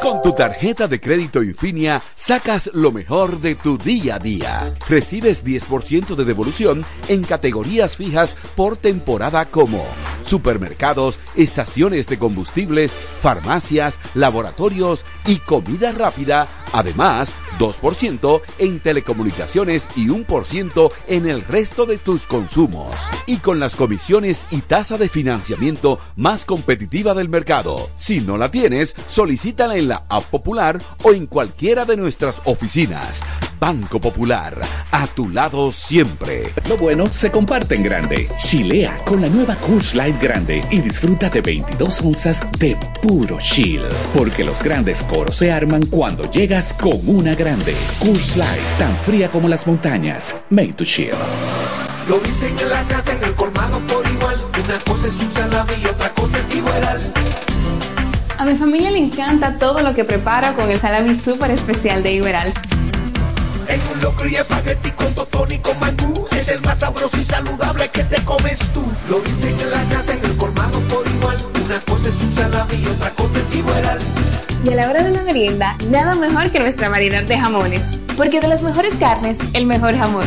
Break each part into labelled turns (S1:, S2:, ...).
S1: Con tu tarjeta de crédito Infinia, sacas lo mejor de tu día a día. Recibes 10% de devolución en categorías fijas por temporada como supermercados, estaciones de combustibles, farmacias, laboratorios y comida rápida. Además, 2% en telecomunicaciones y 1% en el resto de tus consumos. Y con las comisiones y tasa de financiamiento más competitiva del mercado. Si no la tienes, solicítala en la App Popular o en cualquiera de nuestras oficinas. Banco Popular, a tu lado siempre.
S2: Lo bueno se comparte en grande. Chilea con la nueva Coors Light Grande y disfruta de 22 onzas de puro chill. Porque los grandes coros se arman cuando llegas con una grande. Coors Light, tan fría como las montañas. Made to chill.
S3: Lo dicen en la casa, en el colmado por igual. Una cosa es un salami y otra cosa es igual.
S4: A mi familia le encanta todo lo que prepara con el salami súper especial de Iberal.
S3: En un locro y espagueti con totón y con mangú. Es el más sabroso y saludable que te comes tú. Lo dicen en la casa, en el colmado por igual. Una cosa es un salami y otra cosa es igual.
S4: Y a la hora de la merienda, nada mejor que nuestra variedad de jamones. Porque de las mejores carnes, el mejor jamón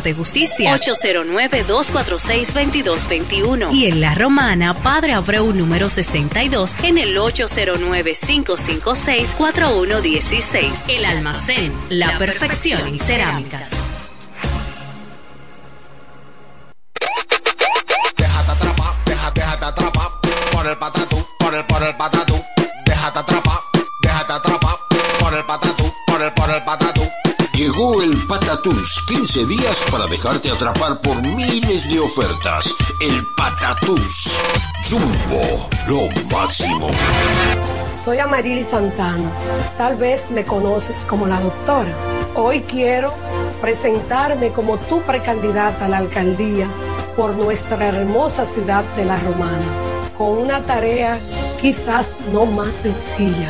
S5: de Justicia, 809-246-2221. Y en La Romana, Padre Abreu número 62, en el 809-556-4116. El almacén, la, perfección en cerámicas.
S3: Déjate atrapar, déjate, déjate atrapar por el patatú, por el, por el patatú. Déjate atrapar, déjate atrapar por el patatú, por el, por el patatú.
S6: Llegó el Patatús, 15 días para dejarte atrapar por miles de ofertas. El Patatús, Jumbo, lo máximo.
S7: Soy Amarili Santana. Tal vez me conoces como la doctora. Hoy quiero presentarme como tu precandidata a la alcaldía por nuestra hermosa ciudad de La Romana, con una tarea quizás no más sencilla,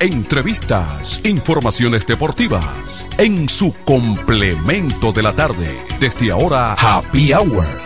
S8: entrevistas, informaciones deportivas. En su complemento de la tarde. Desde ahora, Happy Hour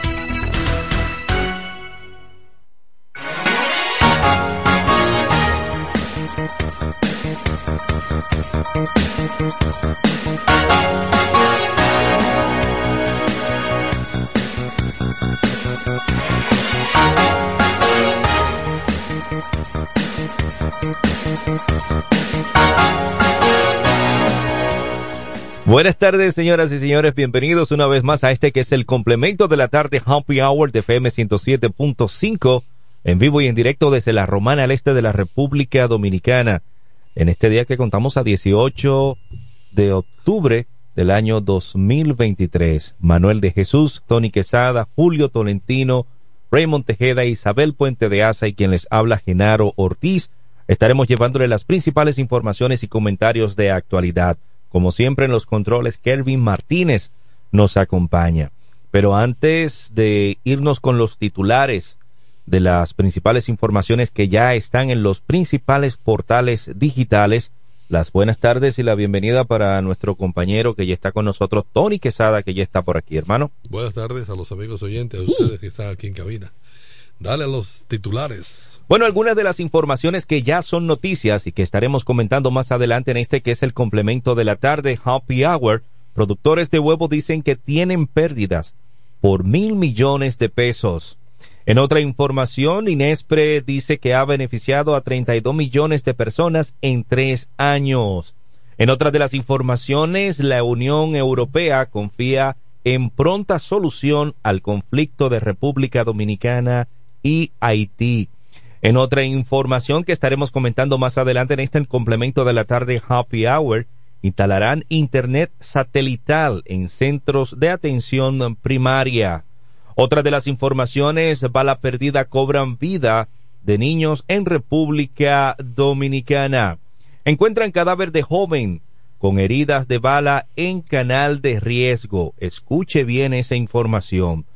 S9: Buenas tardes, señoras y señores. Bienvenidos una vez más a este que es el complemento de la tarde Happy Hour de FM 107.5 en vivo y en directo desde la Romana al este de la República Dominicana. En este día que contamos a 18 de octubre del año 2023. Manuel de Jesús, Tony Quesada, Julio Tolentino, Raymond Tejeda, Isabel Puente de Asa y quien les habla Genaro Ortiz. Estaremos llevándole las principales informaciones y comentarios de actualidad. Como siempre en los controles, Kelvin Martínez nos acompaña. Pero antes de irnos con los titulares de las principales informaciones que ya están en los principales portales digitales, las buenas tardes y la bienvenida para nuestro compañero que ya está con nosotros, Tony Quesada, que ya está por aquí, hermano.
S10: Buenas tardes a los amigos oyentes, a ustedes que están aquí en cabina. Dale a los titulares.
S9: Bueno, algunas de las informaciones que ya son noticias y que estaremos comentando más adelante en este que es el complemento de la tarde, Happy Hour. Productores de huevo dicen que tienen pérdidas por mil millones de pesos. En otra información, Inespre dice que ha beneficiado a 32 millones de personas en tres años. En otra de las informaciones, la Unión Europea confía en pronta solución al conflicto de República Dominicana y Haití. En otra información que estaremos comentando más adelante en este complemento de la tarde Happy Hour, instalarán Internet satelital en centros de atención primaria. Otra de las informaciones, bala perdida cobran vida de niños en República Dominicana. Encuentran cadáver de joven con heridas de bala en canal de riesgo. Escuche bien esa información.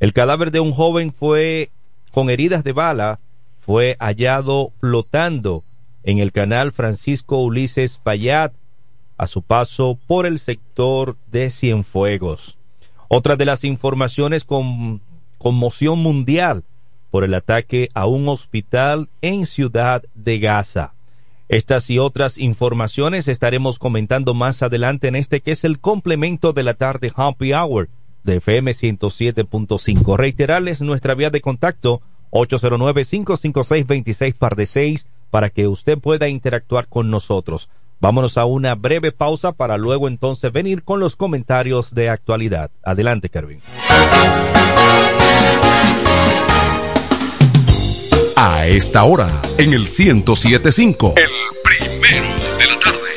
S9: El cadáver de un joven fue con heridas de bala fue hallado flotando en el canal Francisco Ulises Payat a su paso por el sector de Cienfuegos. Otra de las informaciones con conmoción mundial por el ataque a un hospital en Ciudad de Gaza. Estas y otras informaciones estaremos comentando más adelante en este que es el complemento de la tarde Happy Hour de FM 107.5. Reiterarles nuestra vía de contacto 809-556-26 par de 6 para que usted pueda interactuar con nosotros. Vámonos a una breve pausa para luego entonces venir con los comentarios de actualidad. Adelante, Kervin.
S8: A esta hora, en el 1075. El primero.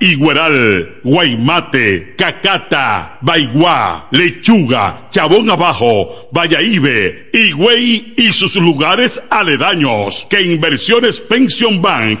S11: Igueral, Guaymate, Cacata, Baigua, Lechuga, Chabón Abajo, Vallaíbe, Higüey y sus lugares aledaños que Inversiones Pension Bank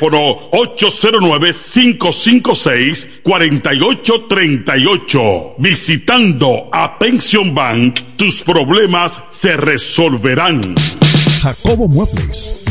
S11: 809-556-4838. Visitando a Pension Bank, tus problemas se resolverán.
S12: Jacobo Muebles.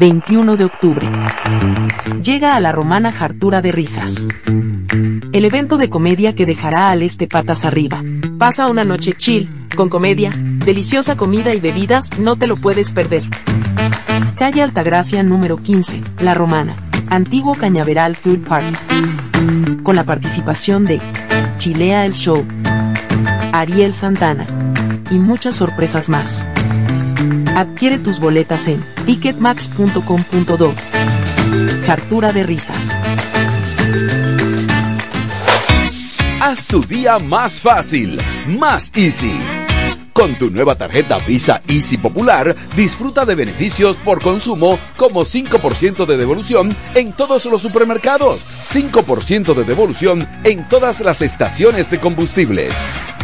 S13: 21 de octubre. Llega a la romana Jartura de Risas. El evento de comedia que dejará al este patas arriba. Pasa una noche chill, con comedia, deliciosa comida y bebidas, no te lo puedes perder. Calle Altagracia número 15, La Romana. Antiguo Cañaveral Food Park. Con la participación de Chilea el Show, Ariel Santana y muchas sorpresas más. Adquiere tus boletas en ticketmax.com.do. Jartura de risas.
S1: Haz tu día más fácil, más easy. Con tu nueva tarjeta Visa Easy Popular, disfruta de beneficios por consumo como 5% de devolución en todos los supermercados, 5% de devolución en todas las estaciones de combustibles,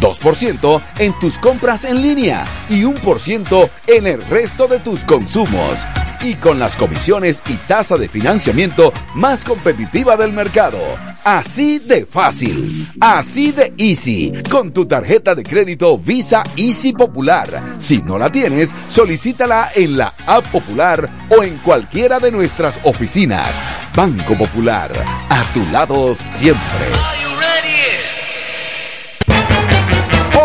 S1: 2% en tus compras en línea y 1% en el resto de tus consumos. Y con las comisiones y tasa de financiamiento más competitiva del mercado. Así de fácil, así de easy, con tu tarjeta de crédito Visa Easy Popular. Si no la tienes, solicítala en la App Popular o en cualquiera de nuestras oficinas. Banco Popular, a tu lado siempre.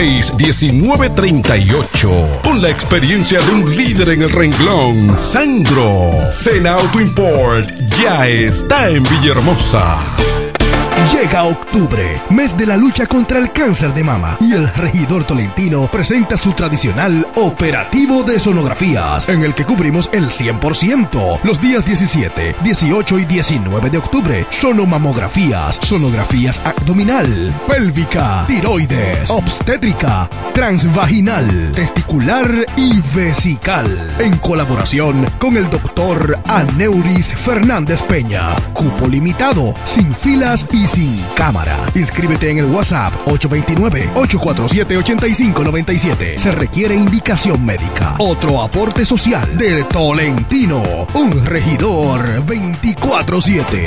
S8: 809-866-1938. Con la experiencia de un líder en el renglón, Sandro. Sena Auto Import ya está en Villahermosa.
S14: Llega octubre, mes de la lucha contra el cáncer de mama, y el regidor tolentino presenta su tradicional operativo de sonografías, en el que cubrimos el 100%. Los días 17, 18 y 19 de octubre, sonomamografías, sonografías abdominal, pélvica, tiroides, obstétrica, transvaginal, testicular y vesical, en colaboración con el doctor Aneuris Fernández Peña. Cupo limitado, sin filas y sin cámara. Inscríbete en el WhatsApp 829-847-8597. Se requiere indicación médica. Otro aporte social del Tolentino. Un regidor 24-7.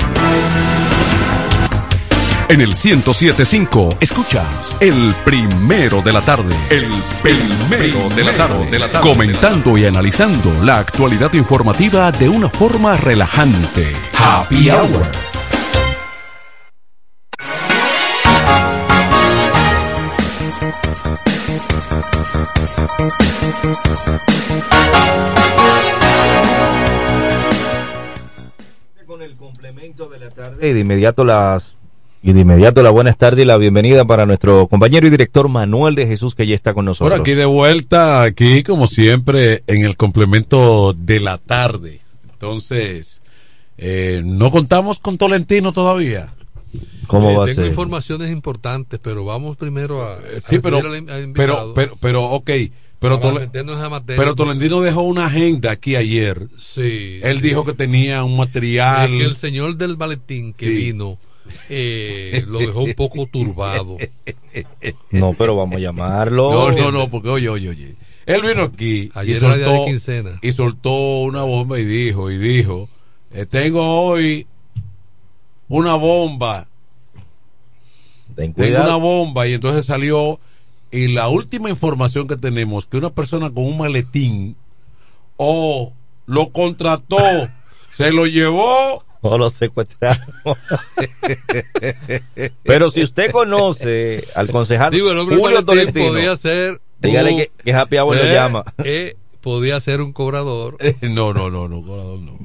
S8: En el 1075 escuchas el primero de la tarde. El primero de la tarde. De la tarde. Comentando y analizando la actualidad informativa de una forma relajante. Happy Hour.
S9: Con el complemento de la tarde y de inmediato las y de inmediato la buenas tardes y la bienvenida para nuestro compañero y director Manuel de Jesús que ya está con nosotros.
S15: Por aquí de vuelta, aquí como siempre en el complemento de la tarde. Entonces, eh, no contamos con Tolentino todavía.
S9: ¿Cómo va a
S10: tengo
S9: ser?
S10: informaciones importantes, pero vamos primero a.
S15: Sí,
S10: a
S15: pero,
S10: al
S15: pero, pero, pero, ok. Pero, Tole-
S10: materia.
S15: pero Tolentino dejó una agenda aquí ayer.
S10: Sí.
S15: Él
S10: sí.
S15: dijo que tenía un material.
S10: Es que el señor del maletín que
S15: Sí.
S10: vino eh, lo dejó un poco turbado.
S9: No, pero vamos a llamarlo.
S15: No, no, no, porque oye, oye, oye. Él vino aquí
S10: Ayer
S15: y
S10: de
S15: soltó,
S10: quincena.
S15: y soltó una bomba y dijo, y dijo, eh, tengo hoy una bomba.
S9: Ten
S15: Tengo una bomba y entonces salió y la última información que tenemos que una persona con un maletín o lo contrató, se lo llevó
S9: O lo secuestraron. Pero si usted conoce al concejal
S10: Digo, el hombre
S9: Julio Tolentino,
S10: podía ser.
S9: dígale que, que Happy Hour lo
S15: Eh,
S9: llama.
S10: eh, podía ser un cobrador
S15: no, no, no, no, colador, no.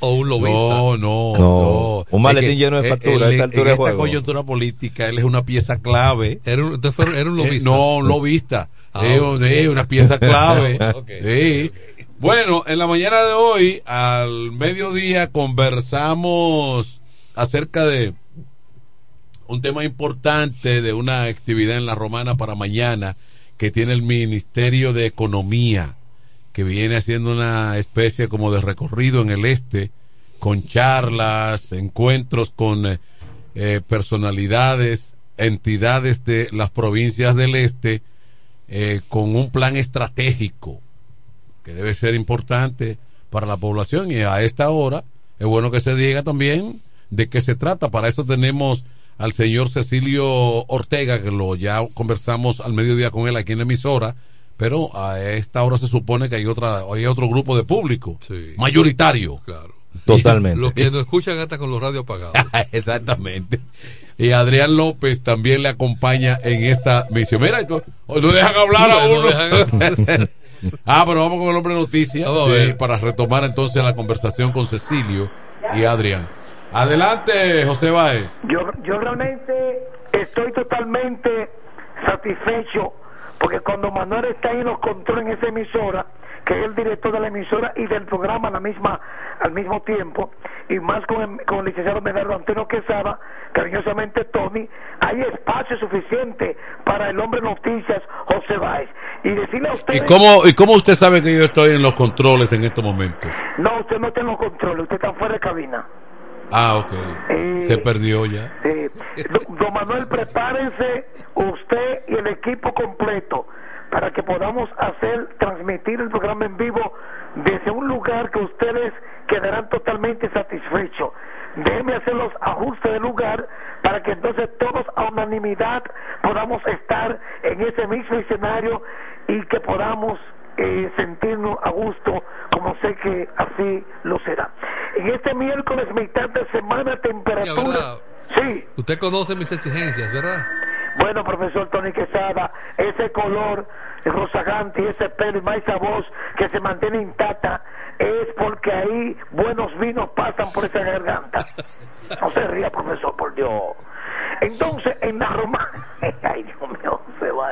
S10: o un lobista.
S15: No, no,
S9: No,
S15: no.
S9: un maletín
S15: Es que,
S9: lleno de
S15: eh,
S9: factura a
S15: él-
S9: esta altura
S15: en esta
S9: juego.
S15: coyuntura política, él es una pieza clave.
S10: Era un, fue- era un
S15: Eh,
S10: lobista.
S15: no, un lobista.
S10: Ah,
S15: es una pieza clave.
S10: Ok,
S15: Sí. Bueno, en la mañana de hoy, al mediodía, conversamos acerca de un tema importante de una actividad en la Romana para mañana que tiene el Ministerio de Economía, que viene haciendo una especie como de recorrido en el este, con charlas, encuentros con eh, eh, personalidades, entidades de las provincias del este, eh, con un plan estratégico que debe ser importante para la población y a esta hora es bueno que se diga también de qué se trata. Para eso tenemos al señor Cecilio Ortega, que lo ya conversamos al mediodía con él aquí en la emisora, pero a esta hora se supone que hay otra hay otro grupo de público
S10: Sí.
S15: mayoritario.
S10: Claro.
S9: Totalmente.
S10: Los que nos escuchan hasta con los radios apagados.
S15: Exactamente. Y Adrián López también le acompaña en esta misión. Mira, no, no dejan hablar a
S10: No
S15: uno.
S10: dejan-
S15: ah, pero vamos con el hombre noticia
S10: Vamos a ver.
S15: eh, para retomar entonces la conversación con Cecilio y Adrián. Adelante, José Báez.
S16: Yo, yo realmente estoy totalmente satisfecho porque cuando Manuel está ahí en los controles en esa emisora, que es el director de la emisora y del programa a la misma, al mismo tiempo, y más con el, con el licenciado Medardo Antonio Quesada, cariñosamente Tony, hay espacio suficiente para el hombre noticias José Báez. Y decirle a ustedes...
S15: ¿Y cómo, ¿Y cómo usted sabe que yo estoy en los controles en estos momentos?
S16: No, usted no tiene los controles, usted está fuera de cabina.
S15: Ah, ok. Se perdió ya.
S16: Don- Don Manuel, prepárense usted y el equipo completo para que podamos hacer, transmitir el programa en vivo desde un lugar que ustedes quedarán totalmente satisfechos. Déjenme hacer los ajustes del lugar para que entonces todos a unanimidad podamos estar en ese mismo escenario y que podamos eh, sentirnos a gusto como sé que así lo será. En este miércoles, mitad de semana, temperatura... Sí.
S10: Usted conoce mis exigencias, ¿verdad?
S16: Bueno, profesor Tony Quesada, ese color rozagante y ese pelo y más esa voz que se mantiene intacta es porque ahí buenos vinos pasan por esa garganta. No se ría, profesor, por Dios. Entonces, en la romana, ay Dios mío, se va.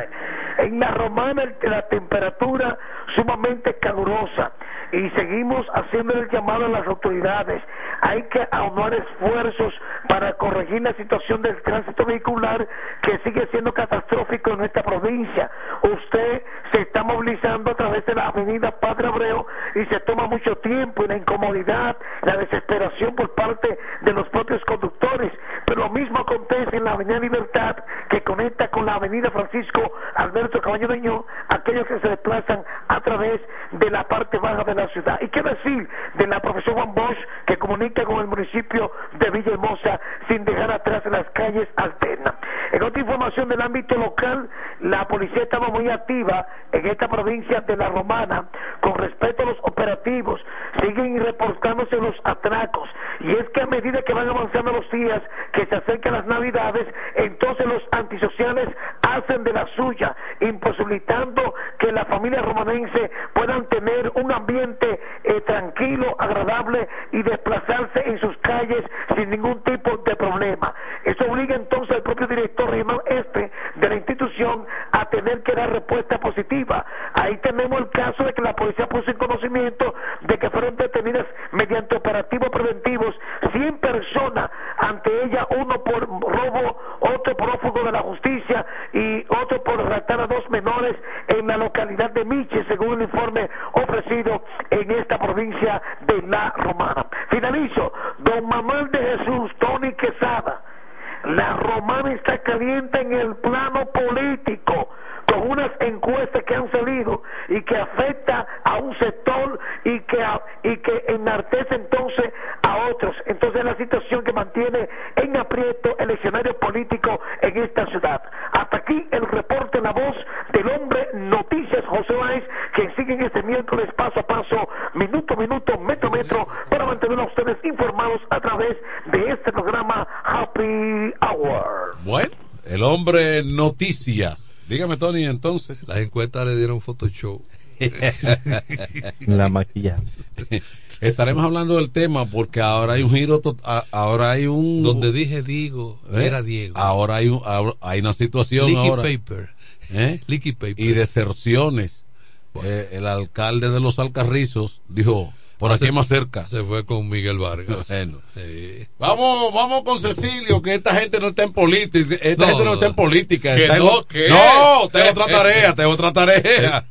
S16: En la romana la temperatura sumamente calurosa y seguimos haciendo el llamado a las autoridades. Hay que aunar esfuerzos para corregir la situación del tránsito vehicular que sigue siendo catastrófico en esta provincia. Usted se está movilizando a través de la avenida Padre Abreu y se toma mucho tiempo y la incomodidad, la desesperación por parte de los propios conductores. Pero lo mismo acontece en la avenida Libertad que conecta con la avenida Francisco Alberto Caballo Deño, aquellos que se desplazan a través de la parte baja de la ciudad. ¿Y qué decir de la profesión Juan Bosch que comunica con el municipio de Villahermosa sin dejar atrás las calles alternas? En otra información del ámbito local, la policía estaba muy activa en esta provincia de La Romana con respecto a los operativos. Siguen reportándose los atracos. Y es que a medida que van avanzando los días, que se acercan las navidades, entonces los antisociales hacen de la suya, imposibilitando que la familia romanense puedan tener un ambiente eh, tranquilo, agradable y desplazarse en sus calles sin ningún tipo de problema. Eso obliga entonces al propio director regional este de la institución a tener que dar respuesta positiva. Ahí tenemos el caso de que la policía puso en conocimiento de que fueron detenidas mediante operativos preventivos 100 personas, ante ella uno por robo, otro prófugo de la justicia y otro por raptar a dos menores en la localidad de Miche, según el informe ofrecido en esta provincia de La Romana. Finalizo, don Manuel de Jesús, Tony Quesada. La romana está caliente en el plano político con unas encuestas que han salido y que afecta a un sector y que a- y que enartece entonces a otros. Entonces la situación que mantiene en aprieto el escenario político en esta ciudad. Hasta aquí el reporte La Voz del hombre Noticias José Báez, que siguen este miércoles paso a paso, minuto a minuto, metro a metro, para mantener a ustedes informados a través de este programa Happy Hour.
S15: Bueno, el hombre noticias. Dígame, Tony, entonces.
S10: Las encuestas le dieron Photoshop.
S9: La maquillaje.
S15: Estaremos hablando del tema porque ahora hay un giro, ahora hay un...
S10: Donde dije Diego,
S15: ¿Eh?
S10: era Diego.
S15: Ahora hay, un- ahora hay una situación
S10: Leaky
S15: ahora.
S10: paper.
S15: ¿eh?
S10: Leaky paper.
S15: Y deserciones. Eh, el alcalde de los Alcarrizos dijo, por aquí más cerca.
S10: Se fue con Miguel Vargas.
S15: Bueno.
S10: Sí.
S15: Vamos, vamos con Cecilio, que esta gente no está en política. Esta
S10: No,
S15: gente no está en política.
S10: que
S15: está en
S10: no, ¿qué?
S15: no, tengo otra tarea, tengo otra tarea.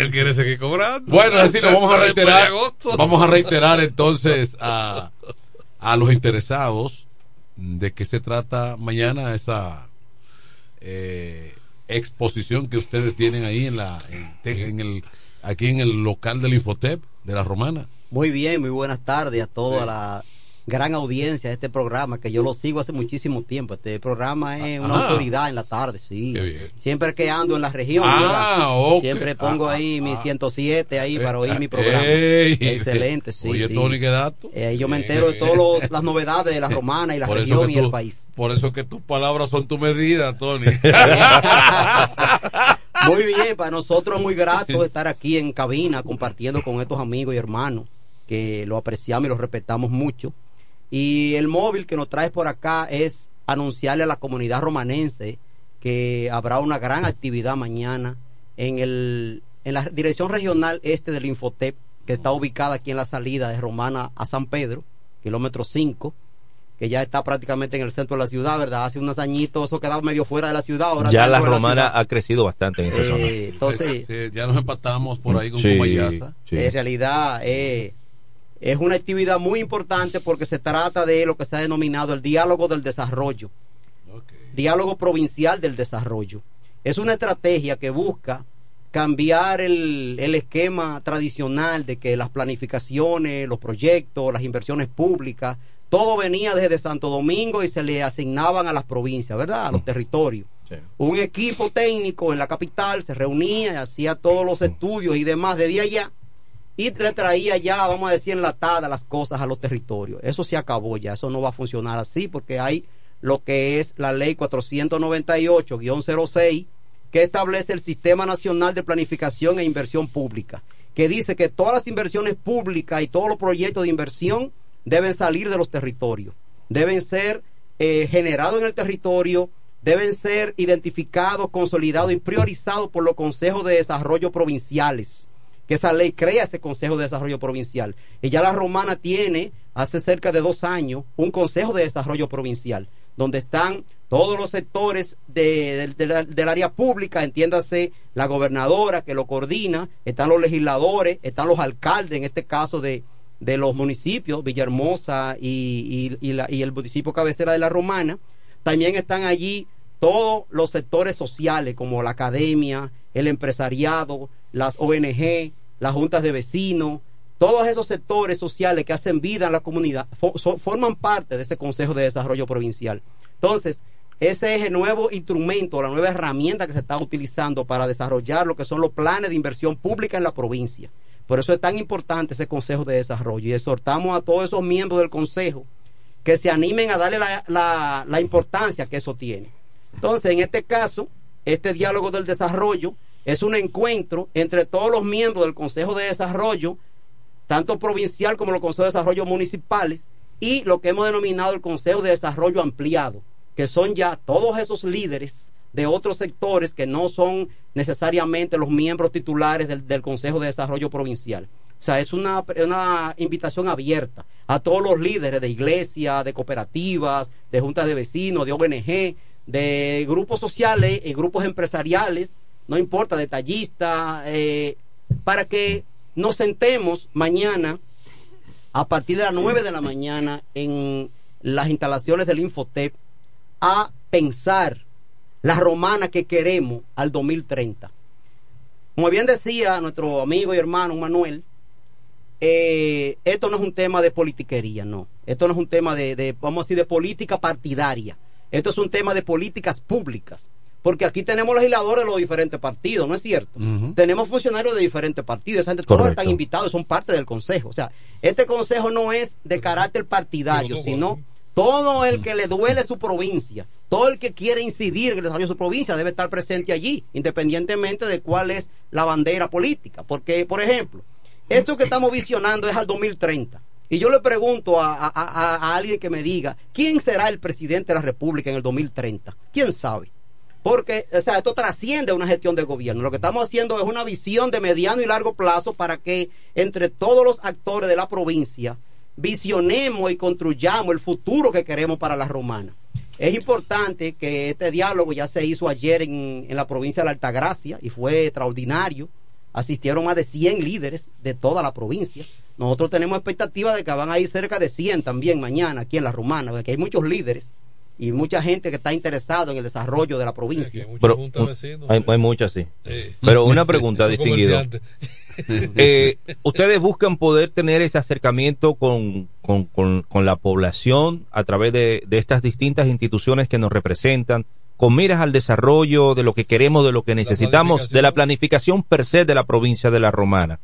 S10: Él quiere seguir cobrando.
S15: Bueno, Cecilio, vamos a reiterar, vamos a reiterar entonces a, a los interesados de qué se trata mañana esa eh, exposición que ustedes tienen ahí en la en el aquí en el local del Infotep de la Romana.
S17: Muy bien, muy buenas tardes a toda la gran audiencia de este programa, que yo lo sigo hace muchísimo tiempo. Este programa es una
S15: Ajá.
S17: autoridad en la tarde, sí. Siempre que ando en la región,
S15: Ah,
S17: siempre pongo
S15: Ah,
S17: ahí mi 107 ahí para oír mi
S15: eh,
S17: programa.
S15: ey.
S17: Excelente, sí.
S15: Oye,
S17: sí.
S15: Tony, qué dato.
S17: Eh, yo me entero de todas las novedades de la romana y la
S15: Por
S17: región y el país.
S15: Por eso que tus palabras son tu medida, Tony.
S17: Muy bien, para nosotros es muy grato estar aquí en cabina compartiendo con estos amigos y hermanos que lo apreciamos y lo respetamos mucho. Y el móvil que nos trae por acá es anunciarle a la comunidad romanense que habrá una gran actividad mañana en el en la dirección regional este del Infotep, que está ubicada aquí en la salida de Romana a San Pedro, kilómetro 5, que ya está prácticamente en el centro de la ciudad, ¿verdad? Hace unos añitos eso quedaba medio fuera de la ciudad. Ahora
S9: Ya la romana ha crecido bastante en esa
S17: Eh,
S9: zona.
S17: entonces,
S15: Sí, ya nos empatamos por ahí con
S9: Sí,
S15: Comayasa.
S9: sí.
S17: en realidad eh, es una actividad muy importante porque se trata de lo que se ha denominado el diálogo del desarrollo. Diálogo provincial del desarrollo. Es una estrategia que busca cambiar el, el esquema tradicional de que las planificaciones, los proyectos, las inversiones públicas, todo venía desde Santo Domingo y se le asignaban a las provincias, ¿verdad? A los territorios. Un equipo técnico en la capital se reunía y hacía todos los estudios y demás desde allá y le traía ya, vamos a decir, enlatadas las cosas a los territorios. Eso se acabó ya, eso no va a funcionar así porque hay lo que es la ley 498-06 que establece el Sistema Nacional de Planificación e Inversión Pública, que dice que todas las inversiones públicas y todos los proyectos de inversión deben salir de los territorios, deben ser eh, generados en el territorio, deben ser identificados, consolidados y priorizados por los consejos de desarrollo provinciales que esa ley crea ese Consejo de Desarrollo Provincial. Y ya la Romana tiene, hace cerca de dos años, un Consejo de Desarrollo Provincial, donde están todos los sectores de- la- del área pública, entiéndase la gobernadora que lo coordina, están los legisladores, están los alcaldes, en este caso de, de los municipios, Villahermosa y, y- y la- y el municipio cabecera de la Romana. También están allí todos los sectores sociales como la academia, el empresariado, las ONG, las juntas de vecinos, todos esos sectores sociales que hacen vida en la comunidad forman parte de ese Consejo de Desarrollo Provincial. Entonces, ese es el nuevo instrumento, la nueva herramienta que se está utilizando para desarrollar lo que son los planes de inversión pública en la provincia. Por eso es tan importante ese Consejo de Desarrollo y exhortamos a todos esos miembros del Consejo que se animen a darle la, la- la importancia que eso tiene. Entonces, en este caso, este diálogo del desarrollo es un encuentro entre todos los miembros del Consejo de Desarrollo, tanto provincial como los consejos de desarrollo municipales, y lo que hemos denominado el Consejo de Desarrollo Ampliado, que son ya todos esos líderes de otros sectores que no son necesariamente los miembros titulares del, Consejo de Desarrollo Provincial. O sea, es una, una invitación abierta a todos los líderes de iglesias, de cooperativas, de juntas de vecinos, de ONG, de grupos sociales y grupos empresariales, no importa, detallistas, eh, para que nos sentemos mañana a partir de las 9 de la mañana en las instalaciones del Infotep a pensar la romana que queremos al 2030. Como bien decía nuestro amigo y hermano Manuel, eh, esto no es un tema de politiquería, no. Esto no es un tema de, de, vamos a decir, de política partidaria. Esto es un tema de políticas públicas. Porque aquí tenemos legisladores de los diferentes partidos, ¿no es cierto? Tenemos funcionarios de diferentes partidos, esa gente, todos
S9: Correcto.
S17: están invitados, son parte del consejo. O sea, este consejo no es de carácter partidario, sino todo el que le duele su provincia, todo el que quiere incidir en el desarrollo de su provincia debe estar presente allí, independientemente de cuál es la bandera política. Porque, por ejemplo, esto que estamos visionando es al 2030. Y yo le pregunto a, a- a- a alguien que me diga, ¿quién será el presidente de la República en el 2030? ¿Quién sabe? Porque, o sea, esto trasciende una gestión de gobierno. Lo que estamos haciendo es una visión de mediano y largo plazo para que entre todos los actores de la provincia visionemos y construyamos el futuro que queremos para la romana. Es importante que este diálogo ya se hizo ayer en, en la provincia de la Altagracia y fue extraordinario. Asistieron más de 100 líderes de toda la provincia. Nosotros tenemos expectativa de que van a ir cerca de 100 también mañana aquí en la romana, porque hay muchos líderes y mucha gente que está interesado en el desarrollo de la provincia.
S9: Pero, hay, hay muchas, sí. Pero una pregunta, distinguido. Eh, ¿Ustedes buscan poder tener ese acercamiento con, con, con- con la población a través de, de estas distintas instituciones que nos representan, con miras al desarrollo de lo que queremos, de lo que necesitamos, de la planificación per se de la provincia de la Romana?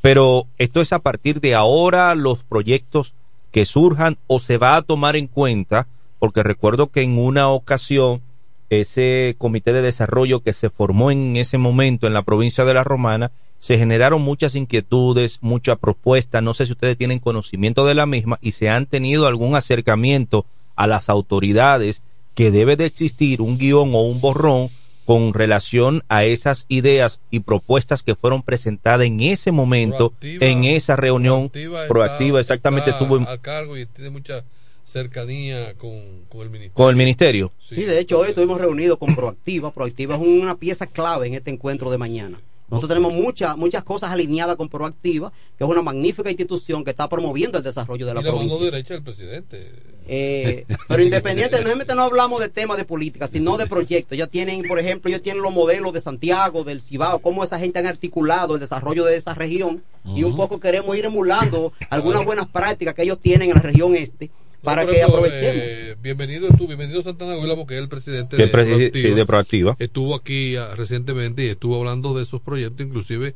S9: Pero esto es a partir de ahora los proyectos que surjan o se va a tomar en cuenta, porque recuerdo que en una ocasión ese comité de desarrollo que se formó en ese momento en la provincia de la Romana, se generaron muchas inquietudes, muchas propuestas, no sé si ustedes tienen conocimiento de la misma y se han tenido algún acercamiento a las autoridades que debe de existir un guion o un borrón con relación a esas ideas y propuestas que fueron presentadas en ese momento,
S10: Proactiva-
S9: en esa reunión.
S10: Proactiva
S9: proactiva,
S10: está-
S9: exactamente
S10: está
S9: en-
S10: a cargo y tiene mucha cercanía con, con el ministerio.
S9: con el ministerio.
S17: Sí, de hecho hoy estuvimos reunidos con Proactiva. Proactiva es una pieza clave en este encuentro de mañana. Nosotros tenemos muchas muchas cosas alineadas con Proactiva, que es una magnífica institución que está promoviendo el desarrollo de la
S10: y la mano
S17: provincia.
S10: derecha del presidente.
S17: Eh, pero independientemente no hablamos de temas de política, sino de proyectos. Ya tienen, por ejemplo, ellos tienen los modelos de Santiago, del Cibao, cómo esa gente han articulado el desarrollo de esa región y un poco queremos ir emulando algunas buenas prácticas que ellos tienen en la región este para que aprovechemos.
S10: eh, bienvenido tú, bienvenido Santana Huila, porque es el presidente de,
S9: presi-
S10: Proactiva.
S9: sí, de Proactiva.
S10: Estuvo aquí ah, recientemente y estuvo hablando de esos proyectos, inclusive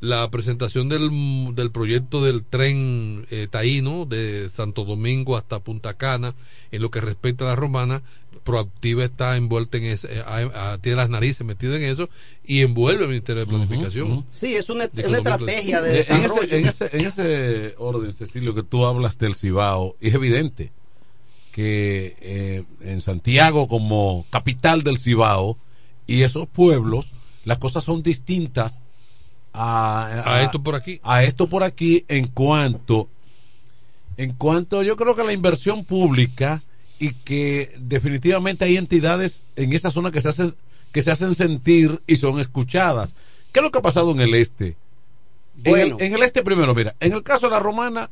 S10: la presentación del, del proyecto del tren eh, taíno de Santo Domingo hasta Punta Cana, en lo que respecta a la romana, Proactiva está envuelta en ese, eh, a- a- tiene las narices metidas en eso y envuelve al Ministerio de Planificación.
S17: Sí, es una,
S10: De
S17: una estrategia de
S15: en,
S17: desarrollo.
S15: ese, en, ese, en ese orden, Cecilio, que tú hablas del Cibao, es evidente que eh, en Santiago como capital del Cibao y esos pueblos, las cosas son distintas a,
S10: A esto por aquí.
S15: A esto por aquí en cuanto, en cuanto yo creo que la inversión pública y que definitivamente hay entidades en esa zona que se hacen, que se hacen sentir y son escuchadas. ¿Qué es lo que ha pasado en el este? En,
S17: Bueno.
S15: el, en el este primero, mira, en el caso de la romana,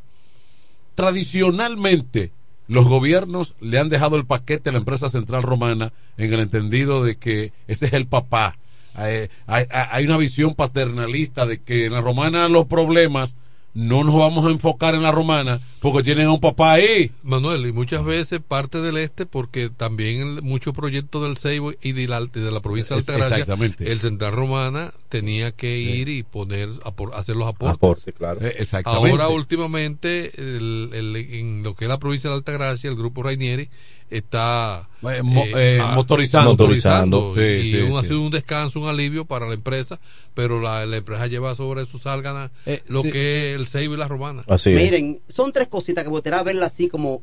S15: tradicionalmente los gobiernos le han dejado el paquete a la empresa central romana en el entendido de que ese es el papá. Hay, hay- hay una visión paternalista de que en la romana los problemas no nos vamos a enfocar en la romana porque tienen a un papá ahí.
S10: Manuel, y muchas veces parte del este, porque también el- muchos proyectos del Ceibo y de la, de la provincia de Altagracia,
S15: exactamente.
S10: el Central Romana tenía que ir y poner, hacer los aportes.
S9: Aporte, claro.
S15: Eh, exactamente.
S10: Ahora, últimamente, el- el- en lo que es la provincia de Altagracia, el grupo Rainieri está
S15: Eh, mo- eh,
S10: ah,
S15: motorizando.
S10: motorizando,
S15: Sí,
S10: y
S15: sí,
S10: un- ha sido un descanso, un alivio para la empresa, pero la, la empresa lleva sobre sus álganas
S15: Eh,
S10: lo
S15: sí.
S10: que es el Ceibo y la Romana.
S17: Miren, son tres cositas que me gustaría verla así como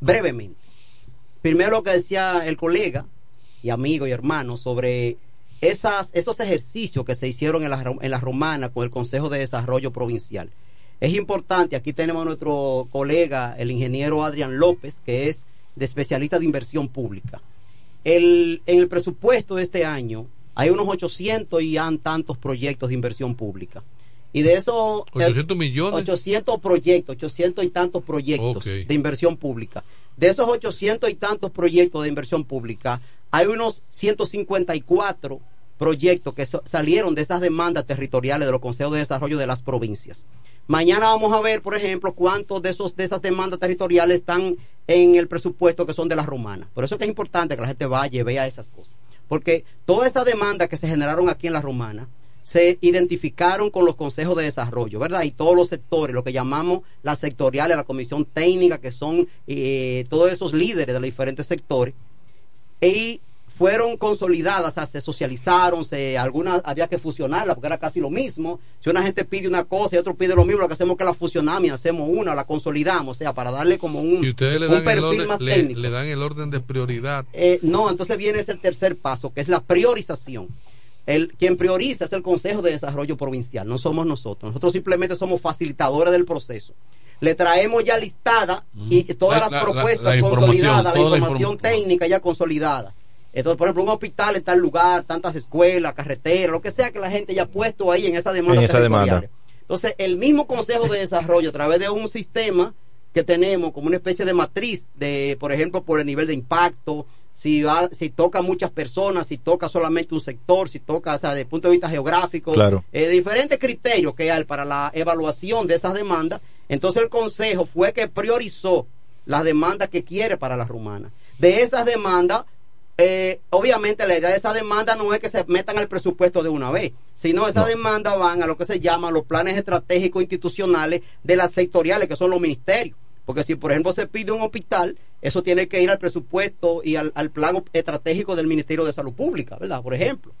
S17: brevemente. Primero lo que decía el colega y amigo y hermano sobre esas, esos ejercicios que se hicieron en la, en la romana con el Consejo de Desarrollo Provincial. Es importante, aquí tenemos a nuestro colega, el ingeniero Adrián López, que es de especialista de inversión pública. El, en el presupuesto de este año hay unos 800 y han tantos proyectos de inversión pública. Y de esos...
S10: 800 millones.
S17: 800 proyectos, 800 y tantos proyectos de inversión pública. De esos 800 y tantos proyectos de inversión pública, hay unos 154 proyectos que salieron de esas demandas territoriales de los consejos de desarrollo de las provincias. Mañana vamos a ver, por ejemplo, cuántos de esos de esas demandas territoriales están en el presupuesto que son de las romanas. Por eso es que es importante que la gente vaya y vea esas cosas. Porque todas esas demandas que se generaron aquí en la romana se identificaron con los consejos de desarrollo, ¿verdad? Y todos los sectores, lo que llamamos las sectoriales, la comisión técnica, que son eh, todos esos líderes de los diferentes sectores, y fueron consolidadas, o sea, se socializaron, se, algunas había que fusionarlas porque era casi lo mismo. Si una gente pide una cosa y otro pide lo mismo, lo que hacemos es que la fusionamos y hacemos una, la consolidamos, o sea, para darle como un,
S10: Y ustedes le
S17: un
S10: dan, el
S17: perfil
S10: orden,
S17: más
S10: le,
S17: técnico.
S10: le dan el orden de prioridad.
S17: Eh, no, entonces viene ese tercer paso, que es la priorización. El, quien prioriza es el Consejo de Desarrollo Provincial, no somos nosotros. Nosotros simplemente somos facilitadores del proceso. Le traemos ya listada y todas
S15: La-
S17: las
S15: la- la-
S17: propuestas
S15: la información,
S17: consolidadas, la
S15: la
S17: información
S15: inform-
S17: técnica ya consolidada. Entonces, por ejemplo, un hospital en tal lugar, tantas escuelas, carreteras, lo que sea que la gente ya ha puesto ahí en esa demanda
S9: En esa
S17: territorial.
S9: demanda.
S17: Entonces, el mismo Consejo de Desarrollo, a través de un sistema que tenemos como una especie de matriz de, por ejemplo, por el nivel de impacto, si va, si toca muchas personas, si toca solamente un sector, si toca, o sea, desde el punto de vista geográfico,
S9: Claro.
S17: eh, diferentes criterios que hay para la evaluación de esas demandas. Entonces el Consejo fue que priorizó las demandas que quiere para la rumana. De esas demandas, eh, obviamente la idea de esa demanda no es que se metan al presupuesto de una vez, sino esas demandas van a lo que se llama los planes estratégicos institucionales de las sectoriales, que son los ministerios. Porque si, por ejemplo, se pide un hospital, eso tiene que ir al presupuesto y al, al plan estratégico del Ministerio de Salud Pública, ¿verdad? Por ejemplo.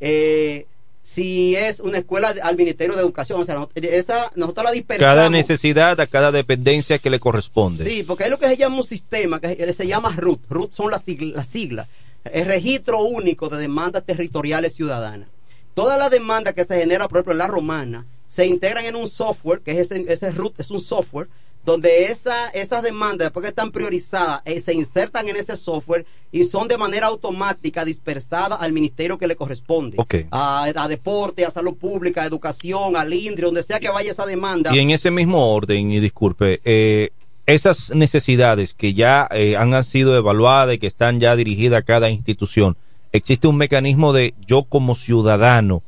S17: Eh, si es una escuela al Ministerio de Educación, o sea, esa, nosotros la dispersamos.
S9: Cada necesidad a cada dependencia que le corresponde.
S17: Sí, porque hay lo que se llama un sistema que se llama RUT. RUT son las siglas. Las siglas. el registro único de demandas territoriales ciudadanas. Todas las demandas que se generan, por ejemplo, en la romana, se integran en un software, que es ese, ese root, es un software, donde esa, esas demandas, después que están priorizadas, eh, se insertan en ese software y son de manera automática dispersadas al ministerio que le corresponde. A, a deporte, a salud pública, a educación, al INDRI, donde sea que vaya esa demanda.
S9: Y en ese mismo orden, y disculpe, eh, esas necesidades que ya eh, han sido evaluadas y que están ya dirigidas a cada institución, existe un mecanismo de yo como ciudadano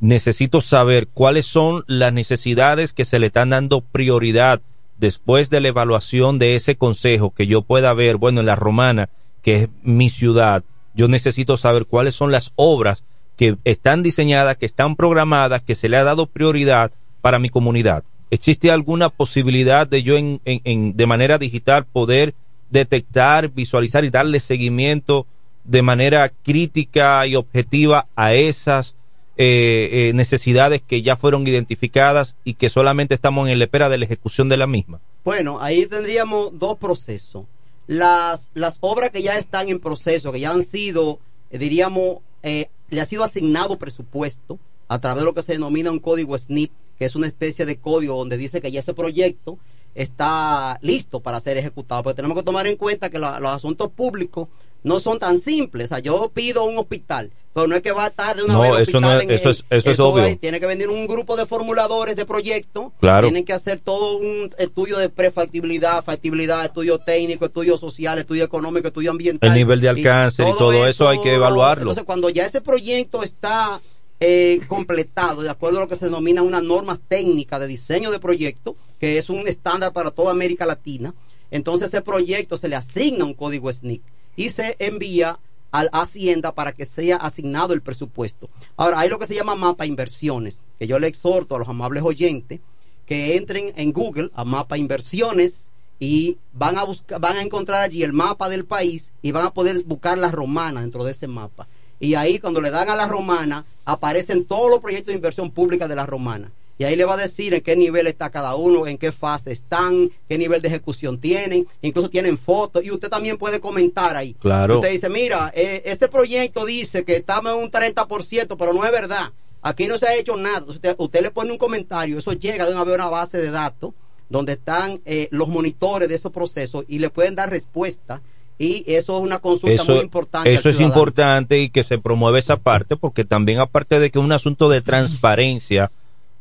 S9: necesito saber cuáles son las necesidades que se le están dando prioridad después de la evaluación de ese consejo que yo pueda ver, bueno, en la romana, que es mi ciudad, yo necesito saber cuáles son las obras que están diseñadas, que están programadas, que se le ha dado prioridad para mi comunidad. ¿Existe alguna posibilidad de yo en, de manera digital poder detectar, visualizar y darle seguimiento de manera crítica y objetiva a esas eh, eh, necesidades que ya fueron identificadas y que solamente estamos en la espera de la ejecución de la misma?
S17: Bueno, ahí tendríamos dos procesos. Las, las obras que ya están en proceso, que ya han sido, eh, diríamos, eh, le ha sido asignado presupuesto a través de lo que se denomina un código SNIP, que es una especie de código donde dice que ya ese proyecto está listo para ser ejecutado. Porque tenemos que tomar en cuenta que la- los asuntos públicos no son tan simples. O sea, yo pido un hospital, pero no es que va a estar de una
S9: No,
S17: vez
S9: eso no
S17: en
S9: eso es- eso es obvio.
S17: hay- tiene que venir un grupo de formuladores de proyectos.
S9: Claro.
S17: Tienen que hacer todo un estudio de prefactibilidad, factibilidad, estudio técnico, estudio social, estudio económico, estudio ambiental.
S9: El nivel de alcance y todo eso hay que evaluarlo.
S17: Entonces, cuando ya ese proyecto está eh, completado, de acuerdo a lo que se denomina unas normas técnicas de diseño de proyecto, que es un estándar para toda América Latina, entonces ese proyecto se le asigna un código SNIC y se envía a Hacienda para que sea asignado el presupuesto. Ahora, hay lo que se llama mapa inversiones, que yo le exhorto a los amables oyentes que entren en Google a mapa inversiones y van a buscar, van a encontrar allí el mapa del país y van a poder buscar la romana dentro de ese mapa. Y ahí cuando le dan a la romana, aparecen todos los proyectos de inversión pública de la romana. Y ahí le va a decir en qué nivel está cada uno, en qué fase están, qué nivel de ejecución tienen, incluso tienen fotos y usted también puede comentar ahí.
S9: Claro.
S17: Usted dice, mira, eh, este proyecto dice que estamos en un 30%, pero no es verdad. Aquí no se ha hecho nada. Usted, usted le pone un comentario, eso llega de una vez a una base de datos donde están eh, los monitores de esos procesos y le pueden dar respuesta. Y eso es una consulta
S9: Eso,
S17: muy importante.
S9: eso es importante y que se promueve esa parte porque también aparte de que es un asunto de transparencia,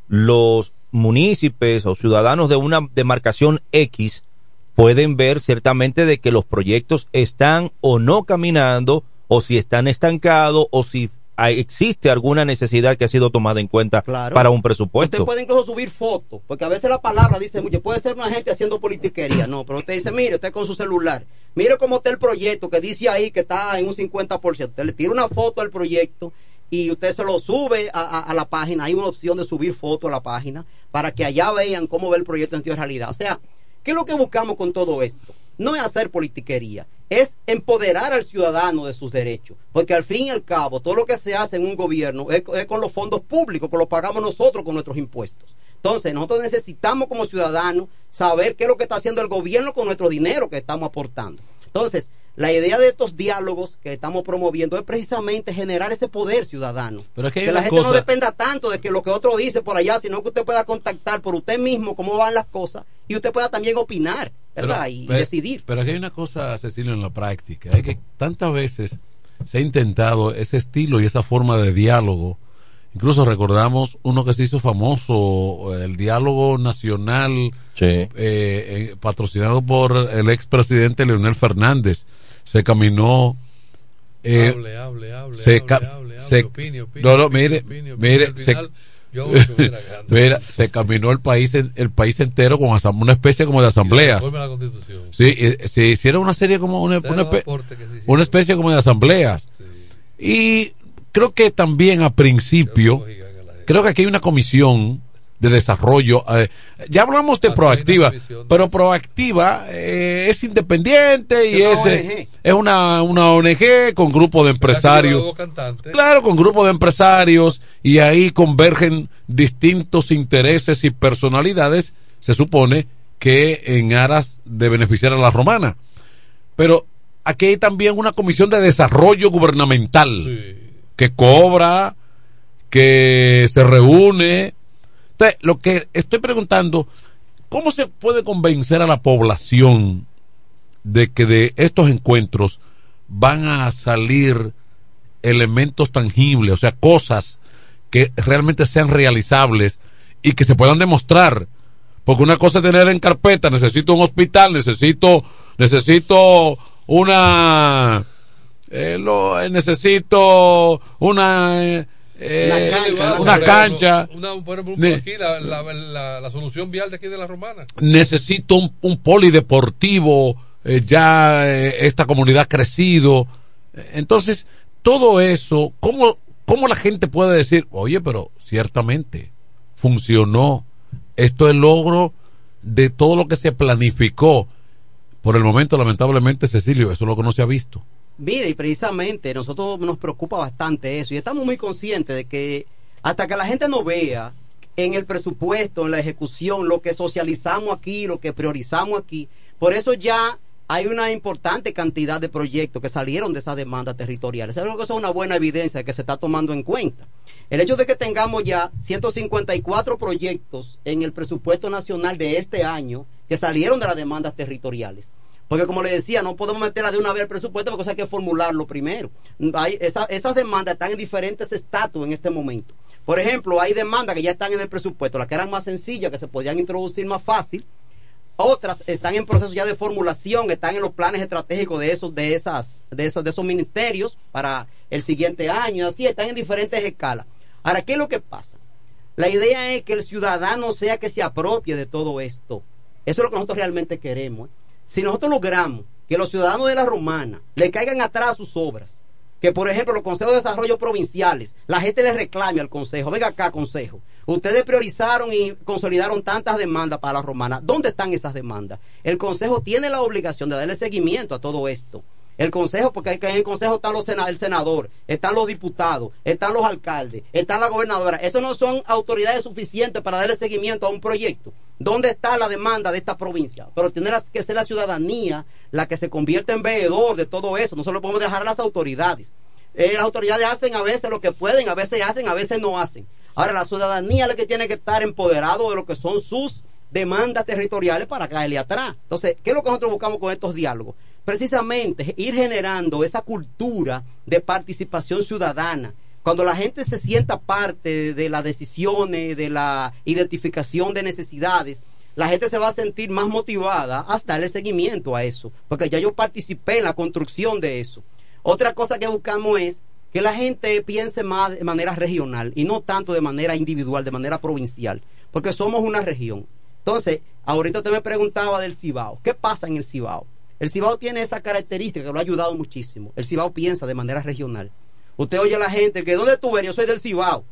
S9: los municipios o ciudadanos de una demarcación X pueden ver ciertamente de que los proyectos están o no caminando o si están estancados o si hay- existe alguna necesidad que ha sido tomada en cuenta
S17: Claro.
S9: para un
S17: Usted
S9: presupuesto.
S17: puede incluso subir fotos, porque a veces la palabra dice mucho, puede ser una gente haciendo politiquería, no, pero usted dice, mire, usted con su celular, mire cómo está el proyecto que dice ahí que está en un 50%, usted le tira una foto al proyecto y usted se lo sube a, a- la página, hay una opción de subir foto a la página para que allá vean cómo ve el proyecto en realidad. O sea, ¿qué es lo que buscamos con todo esto? No es hacer politiquería, es empoderar al ciudadano de sus derechos, porque al fin y al cabo todo lo que se hace en un gobierno es, es con los fondos públicos, que los pagamos nosotros con nuestros impuestos. Entonces, nosotros necesitamos como ciudadanos saber qué es lo que está haciendo el gobierno con nuestro dinero que estamos aportando. Entonces, la idea de estos diálogos que estamos promoviendo es precisamente generar ese poder ciudadano.
S15: Pero es que
S17: la gente no dependa tanto de que lo que otro dice por allá, sino que usted pueda contactar por usted mismo cómo van las cosas y usted pueda también opinar, ¿verdad?
S15: Pero-
S17: y, decidir.
S15: Pero aquí hay una cosa, Cecilio, en la práctica. Es que tantas veces se ha intentado ese estilo y esa forma de diálogo. Incluso recordamos uno que se hizo famoso, el diálogo nacional, eh, eh, patrocinado por el expresidente Leonel Fernández. Se caminó. eh,
S10: Hable, hable, hable,
S15: se
S10: hable, hable,
S15: se-
S10: opine, opine,
S15: no, no, mire,
S10: opine,
S15: mire,
S10: Al
S15: se-
S10: yo
S15: mira, se caminó el país, el país entero con una especie como de
S10: Constitución.
S15: Sí, se hicieron una serie como una, una una especie como de asambleas. Y creo que también a principio, creo que aquí hay una comisión de desarrollo. eh, ya hablamos de proactiva, pero proactiva eh, es independiente y
S10: Es
S15: es,
S10: una
S15: eh, es una, una ONG con grupo de empresarios. Claro, con grupo de empresarios y ahí convergen distintos intereses y personalidades, se supone que en aras de beneficiar a la romana. Pero aquí hay también una comisión de desarrollo gubernamental que cobra, que se reúne. Lo que estoy preguntando, ¿cómo se puede convencer a la población de que de estos encuentros van a salir elementos tangibles, o sea, cosas que realmente sean realizables y que se puedan demostrar? Porque una cosa es tener en carpeta, necesito un hospital, necesito, necesito una, eh, lo, necesito una, eh, eh, una cancha,
S10: Una- por ejemplo,
S15: Ne-
S10: aquí la, la, la- la solución vial de aquí de la Romana.
S15: necesito un, un polideportivo, eh, ya eh, esta comunidad ha crecido. Entonces, todo eso, ¿cómo, ¿cómo la gente puede decir, oye, pero ciertamente funcionó? Esto es logro de todo lo que se planificó. Por el momento, lamentablemente, Cecilio, eso es lo que no se ha visto.
S17: Mire, y precisamente nosotros nos preocupa bastante eso y estamos muy conscientes de que hasta que la gente no vea en el presupuesto, en la ejecución, lo que socializamos aquí, lo que priorizamos aquí, por eso ya hay una importante cantidad de proyectos que salieron de. Yo creo que eso es una buena evidencia de que se está tomando en cuenta. El hecho de que tengamos ya 154 proyectos en el presupuesto nacional de este año que salieron de las demandas territoriales. Porque como le decía, no podemos meterla de una vez al presupuesto porque hay que formularlo primero. Esas demandas están en diferentes estatus en este momento. Por ejemplo, hay demandas que ya están en el presupuesto, las que eran más sencillas, que se podían introducir más fácil. Otras están en proceso ya de formulación, están en los planes estratégicos de esos, de esas, de esos, de esos ministerios para el siguiente año, así están en diferentes escalas. Ahora, ¿qué es lo que pasa? La idea es que el ciudadano sea que se apropie de todo esto. Eso es lo que nosotros realmente queremos. ¿eh? Si nosotros logramos que los ciudadanos de la romana le caigan atrás sus obras, que por ejemplo los consejos de desarrollo provinciales, la gente le reclame al consejo, venga acá consejo, ustedes priorizaron y consolidaron tantas demandas para la romana, ¿dónde están esas demandas? El consejo tiene la obligación de darle seguimiento a todo esto. El consejo, porque hay que- en el consejo están los sena- el senador, están los diputados, están los alcaldes, está la gobernadora. Eso no son autoridades suficientes para darle seguimiento a un proyecto. ¿Dónde está la demanda de esta provincia? Pero tiene que ser la ciudadanía la que se convierte en veedor de todo eso. No se lo podemos dejar a las autoridades. Eh, las autoridades hacen a veces lo que pueden, a veces hacen, a veces no hacen. Ahora, la ciudadanía es la que tiene que estar empoderado de lo que son sus demandas territoriales para caerle atrás. Entonces, ¿qué es lo que nosotros buscamos con estos diálogos? Precisamente ir generando esa cultura de participación ciudadana. Cuando la gente se sienta parte de las decisiones, de la identificación de necesidades, la gente se va a sentir más motivada a darle seguimiento a eso, porque ya yo participé en la construcción de eso. Otra cosa que buscamos es que la gente piense más de manera regional y no tanto de manera individual, de manera provincial, porque somos una región. Entonces, ahorita usted me preguntaba del Cibao. ¿Qué pasa en el Cibao? El Cibao tiene esa característica que lo ha ayudado muchísimo. El Cibao piensa de manera regional. Usted oye a la gente que, ¿dónde tú eres? Yo soy del Cibao.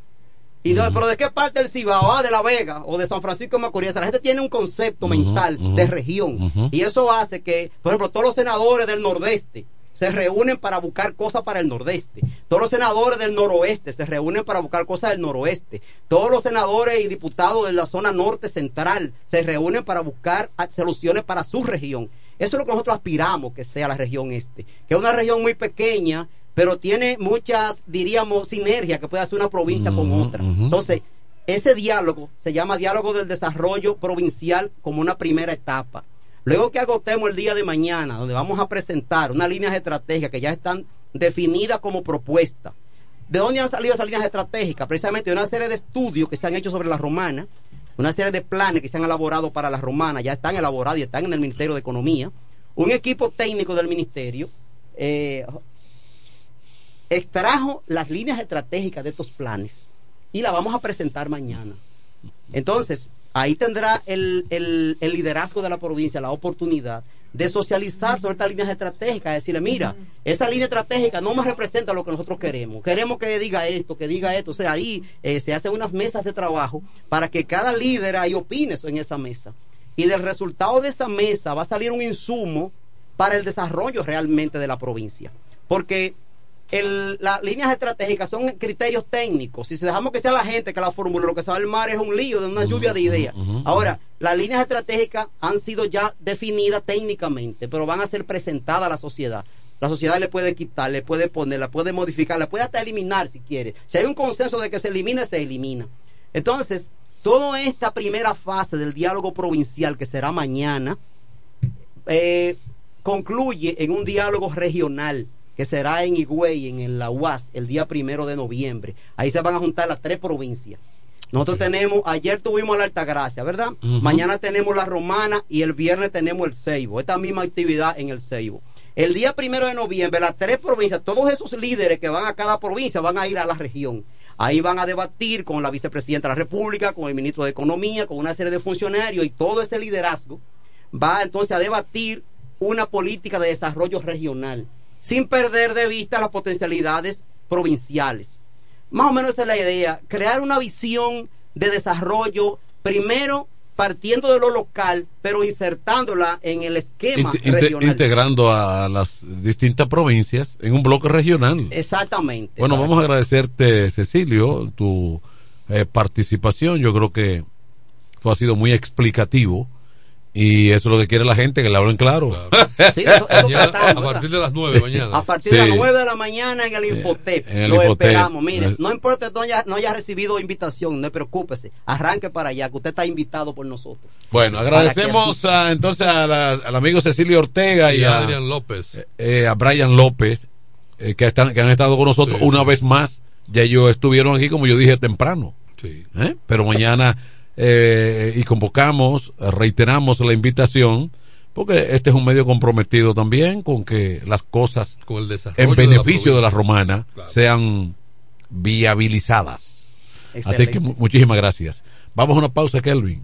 S17: Y de- ¿Pero de qué parte del Cibao? Ah, de La Vega o de San Francisco de Macorís. La gente tiene un concepto mental de región. Y eso hace que, por ejemplo, todos los senadores del Nordeste se reúnen para buscar cosas para el Nordeste. Todos los senadores del Noroeste se reúnen para buscar cosas del Noroeste. Todos los senadores y diputados de la zona norte central se reúnen para buscar soluciones para su región. Eso es lo que nosotros aspiramos que sea la región este, que es una región muy pequeña, pero tiene muchas, diríamos, sinergias que puede hacer una provincia con otra. Entonces, ese diálogo se llama diálogo del desarrollo provincial como una primera etapa. Luego que agotemos el día de mañana, donde vamos a presentar unas líneas estratégicas que ya están definidas como propuesta. ¿De dónde han salido esas líneas estratégicas? Precisamente de una serie de estudios que se han hecho sobre la romana, una serie de planes que se han elaborado para la romana, ya están elaborados y están en el Ministerio de Economía. Un equipo técnico del Ministerio eh, extrajo las líneas estratégicas de estos planes y la vamos a presentar mañana. Entonces, ahí tendrá el- el liderazgo de la provincia la oportunidad de socializar sobre estas líneas estratégicas, decirle, mira, esa línea estratégica no me representa lo que nosotros queremos. Queremos que diga esto, que diga esto. O sea, ahí eh, se hacen unas mesas de trabajo para que cada líder ahí opine en esa mesa. Y del resultado de esa mesa va a salir un insumo para el desarrollo realmente de la provincia. Porque el- las líneas estratégicas son criterios técnicos. Si dejamos que sea la gente que la formule, lo que se va a armar es un lío de una lluvia de ideas. Ahora, las líneas estratégicas han sido ya definidas técnicamente, pero van a ser presentadas a la sociedad. la sociedad le puede quitar, le puede poner, la puede modificar, la puede hasta eliminar si quiere. Si hay un consenso de que se elimine, se elimina. Entonces, toda esta primera fase del diálogo provincial que será mañana, eh, concluye en un diálogo regional que será en Higüey, en la UAS, el día primero de noviembre. Ahí se van a juntar las tres provincias. Nosotros tenemos, ayer tuvimos la Altagracia, ¿verdad? Mañana tenemos la Romana y el viernes tenemos el Ceibo. Esta misma actividad en el Ceibo. El día primero de noviembre, las tres provincias, todos esos líderes que van a cada provincia van a ir a la región. Ahí van a debatir con la vicepresidenta de la República, con el ministro de Economía, con una serie de funcionarios y todo ese liderazgo va entonces a debatir una política de desarrollo regional, sin perder de vista las potencialidades provinciales. Más o menos esa es la idea, crear una visión de desarrollo, primero partiendo de lo local, pero insertándola en el esquema regional.
S15: integrando a las distintas provincias en un bloque regional.
S17: Exactamente.
S15: Bueno, vamos a agradecerte, Cecilio, tu eh, participación. Yo creo que tú has sido muy explicativo y eso es lo que quiere la gente, que le hablen claro.
S17: Sí, eso- eso
S10: Mañana,
S17: tratamos,
S10: a partir de las 9 mañana.
S17: A partir de las
S15: Sí.
S17: 9 de la mañana en el Infotep.
S15: en el
S17: lo
S15: Infotep.
S17: esperamos. Mire,
S15: Eh.
S17: no importa que no haya, no haya recibido invitación, no preocúpese. Arranque para allá, que usted está invitado por nosotros.
S15: Bueno, agradecemos a, entonces a la- al amigo Cecilio Ortega y,
S10: Y
S15: a,
S10: Adrián López.
S15: eh, a Brian López, eh, que, están, que han estado con nosotros
S10: Sí.
S15: una vez más. Ya ellos estuvieron aquí, como yo dije temprano.
S10: Sí.
S15: ¿eh? Pero mañana, eh, y convocamos, reiteramos la invitación, porque este es un medio comprometido también con que las cosas
S10: Con el desarrollo
S15: en
S10: de la
S15: beneficio de la,
S10: provincia.
S15: romana sean viabilizadas. Así que mu- muchísimas gracias. Vamos a una pausa, Kelvin.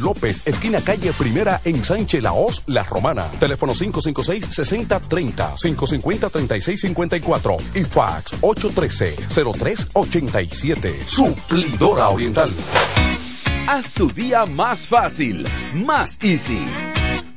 S8: López, esquina calle Primera en Sánchez Laos, La Romana. Teléfono 556-6030, 550-3654 y fax 813-0387. Suplidora Oriental.
S1: Haz tu día más fácil, más easy.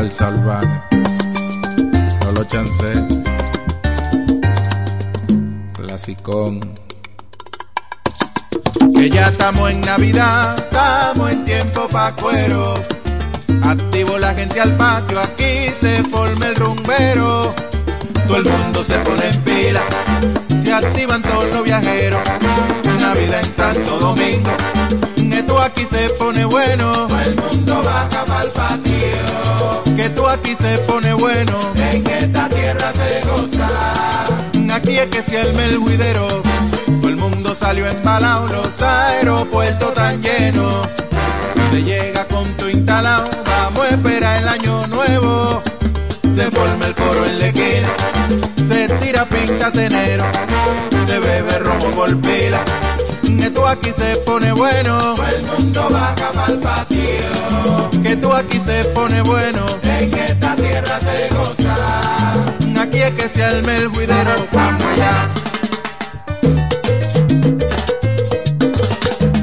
S18: Salsa urbana. No lo chancé. Clasicón. Que ya estamos en Navidad, estamos en tiempo pa' cuero. Activo la gente al patio, aquí se forma el rumbero. Todo el mundo se pone en pila, se activan todos los viajeros. Navidad en Santo Domingo, esto aquí se pone bueno. Todo el mundo baja pa'l patio, que esto aquí se pone bueno. En esta tierra se goza, aquí es que se arma el guidero. Todo el mundo salió embalado, los aeropuertos tan llenos. Se llega con tu instalado, vamos a esperar el año nuevo. Se forma el coro en la esquina, se tira pinta tenero, se bebe romo por pila. Que tú aquí se pone bueno, todo el mundo baja pa'l patio. Que tú aquí se pone bueno, en esta tierra se goza. Aquí es que se arme el guidero, vamos allá.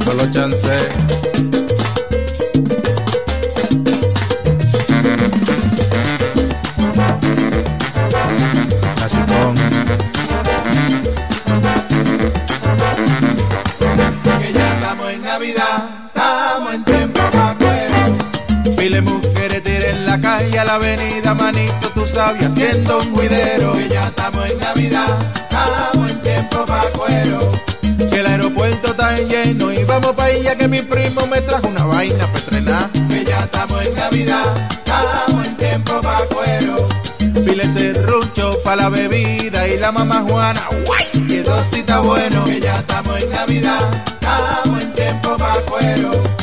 S18: Solo chance. A la avenida, manito, tú sabes, haciendo un guidero. Que ya estamos en Navidad, estamos en tiempo pa' cuero. Que el aeropuerto está lleno y vamos pa' ella que mi primo me trajo una vaina pa' estrenar. Que ya estamos en Navidad, estamos en tiempo pa' cuero. Pile serrucho pa' la bebida y la mamá Juana, guay, que dosita bueno. Que ya estamos en Navidad, estamos en tiempo pa' cuero.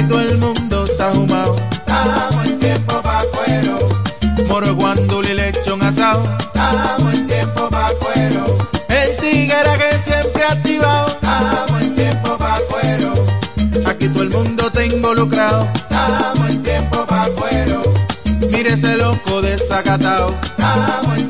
S18: Aquí todo el mundo está humado. Estamos en tiempo pa' cuero. Moro guandul y lechón asado. Estamos en tiempo pa' cuero. El tigre que siempre activado. Estamos en tiempo pa' cuero. Aquí todo el mundo está involucrado. Estamos en tiempo pa' cuero. Mire ese loco desacatado. Estamos en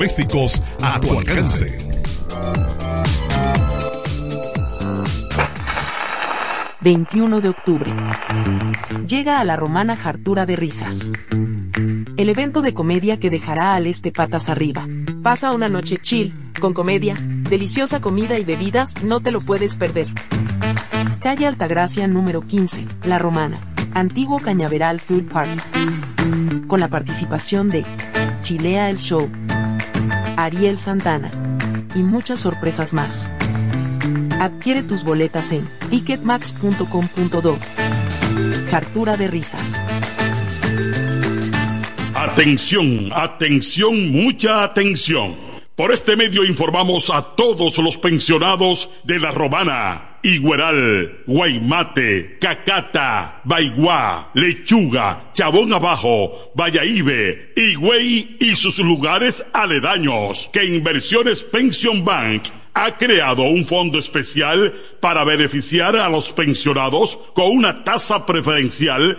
S12: a tu alcance.
S13: ...21 de octubre... ...llega a la romana Jartura de Risas... ...el evento de comedia que dejará al este patas arriba... ...pasa una noche chill... ...con comedia... ...deliciosa comida y bebidas... ...no te lo puedes perder... Calle Altagracia número 15... ...La Romana... ...antiguo Cañaveral Food Park... ...con la participación de... ...Chilea el Show... ...Ariel Santana... ...y muchas sorpresas más... Adquiere tus boletas en ticketmax.com.do. Jartura de risas.
S11: Atención, atención, mucha atención. Por este medio informamos a todos los pensionados de La Romana, Igueral, Guaymate, Cacata, Baigua, Lechuga, Chabón Abajo, Vallaíbe, Higüey y sus lugares aledaños que Inversiones Pension Bank ha creado un fondo especial para beneficiar a los pensionados con una tasa preferencial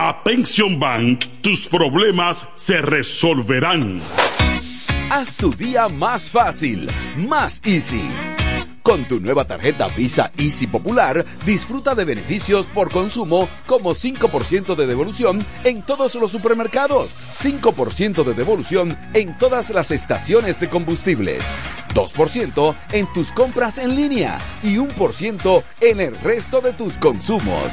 S11: a Pension Bank, tus problemas se resolverán.
S1: Haz tu día más fácil, más easy. Con tu nueva tarjeta Visa Easy Popular, disfruta de beneficios por consumo como 5% de devolución en todos los supermercados, 5% de devolución en todas las estaciones de combustibles, 2% en tus compras en línea y 1% en el resto de tus consumos.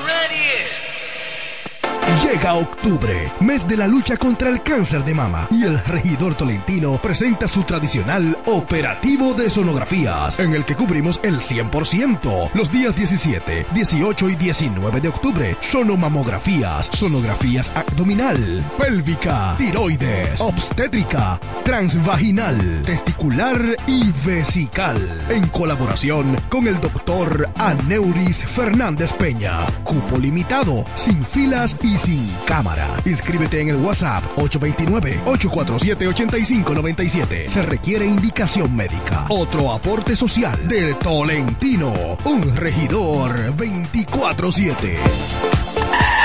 S14: Llega octubre, mes de la lucha contra el cáncer de mama, y el regidor tolentino presenta su tradicional operativo de sonografías, en el que cubrimos el 100%. Los días 17, 18 y 19 de octubre, sonomamografías, sonografías abdominal, pélvica, tiroides, obstétrica, transvaginal, testicular y vesical, en colaboración con el doctor Aneuris Fernández Peña. Cupo limitado, sin filas y sin cámara. Inscríbete en el WhatsApp 829-847-8597. Se requiere indicación médica. Otro aporte social de Tolentino. Un regidor 24-7.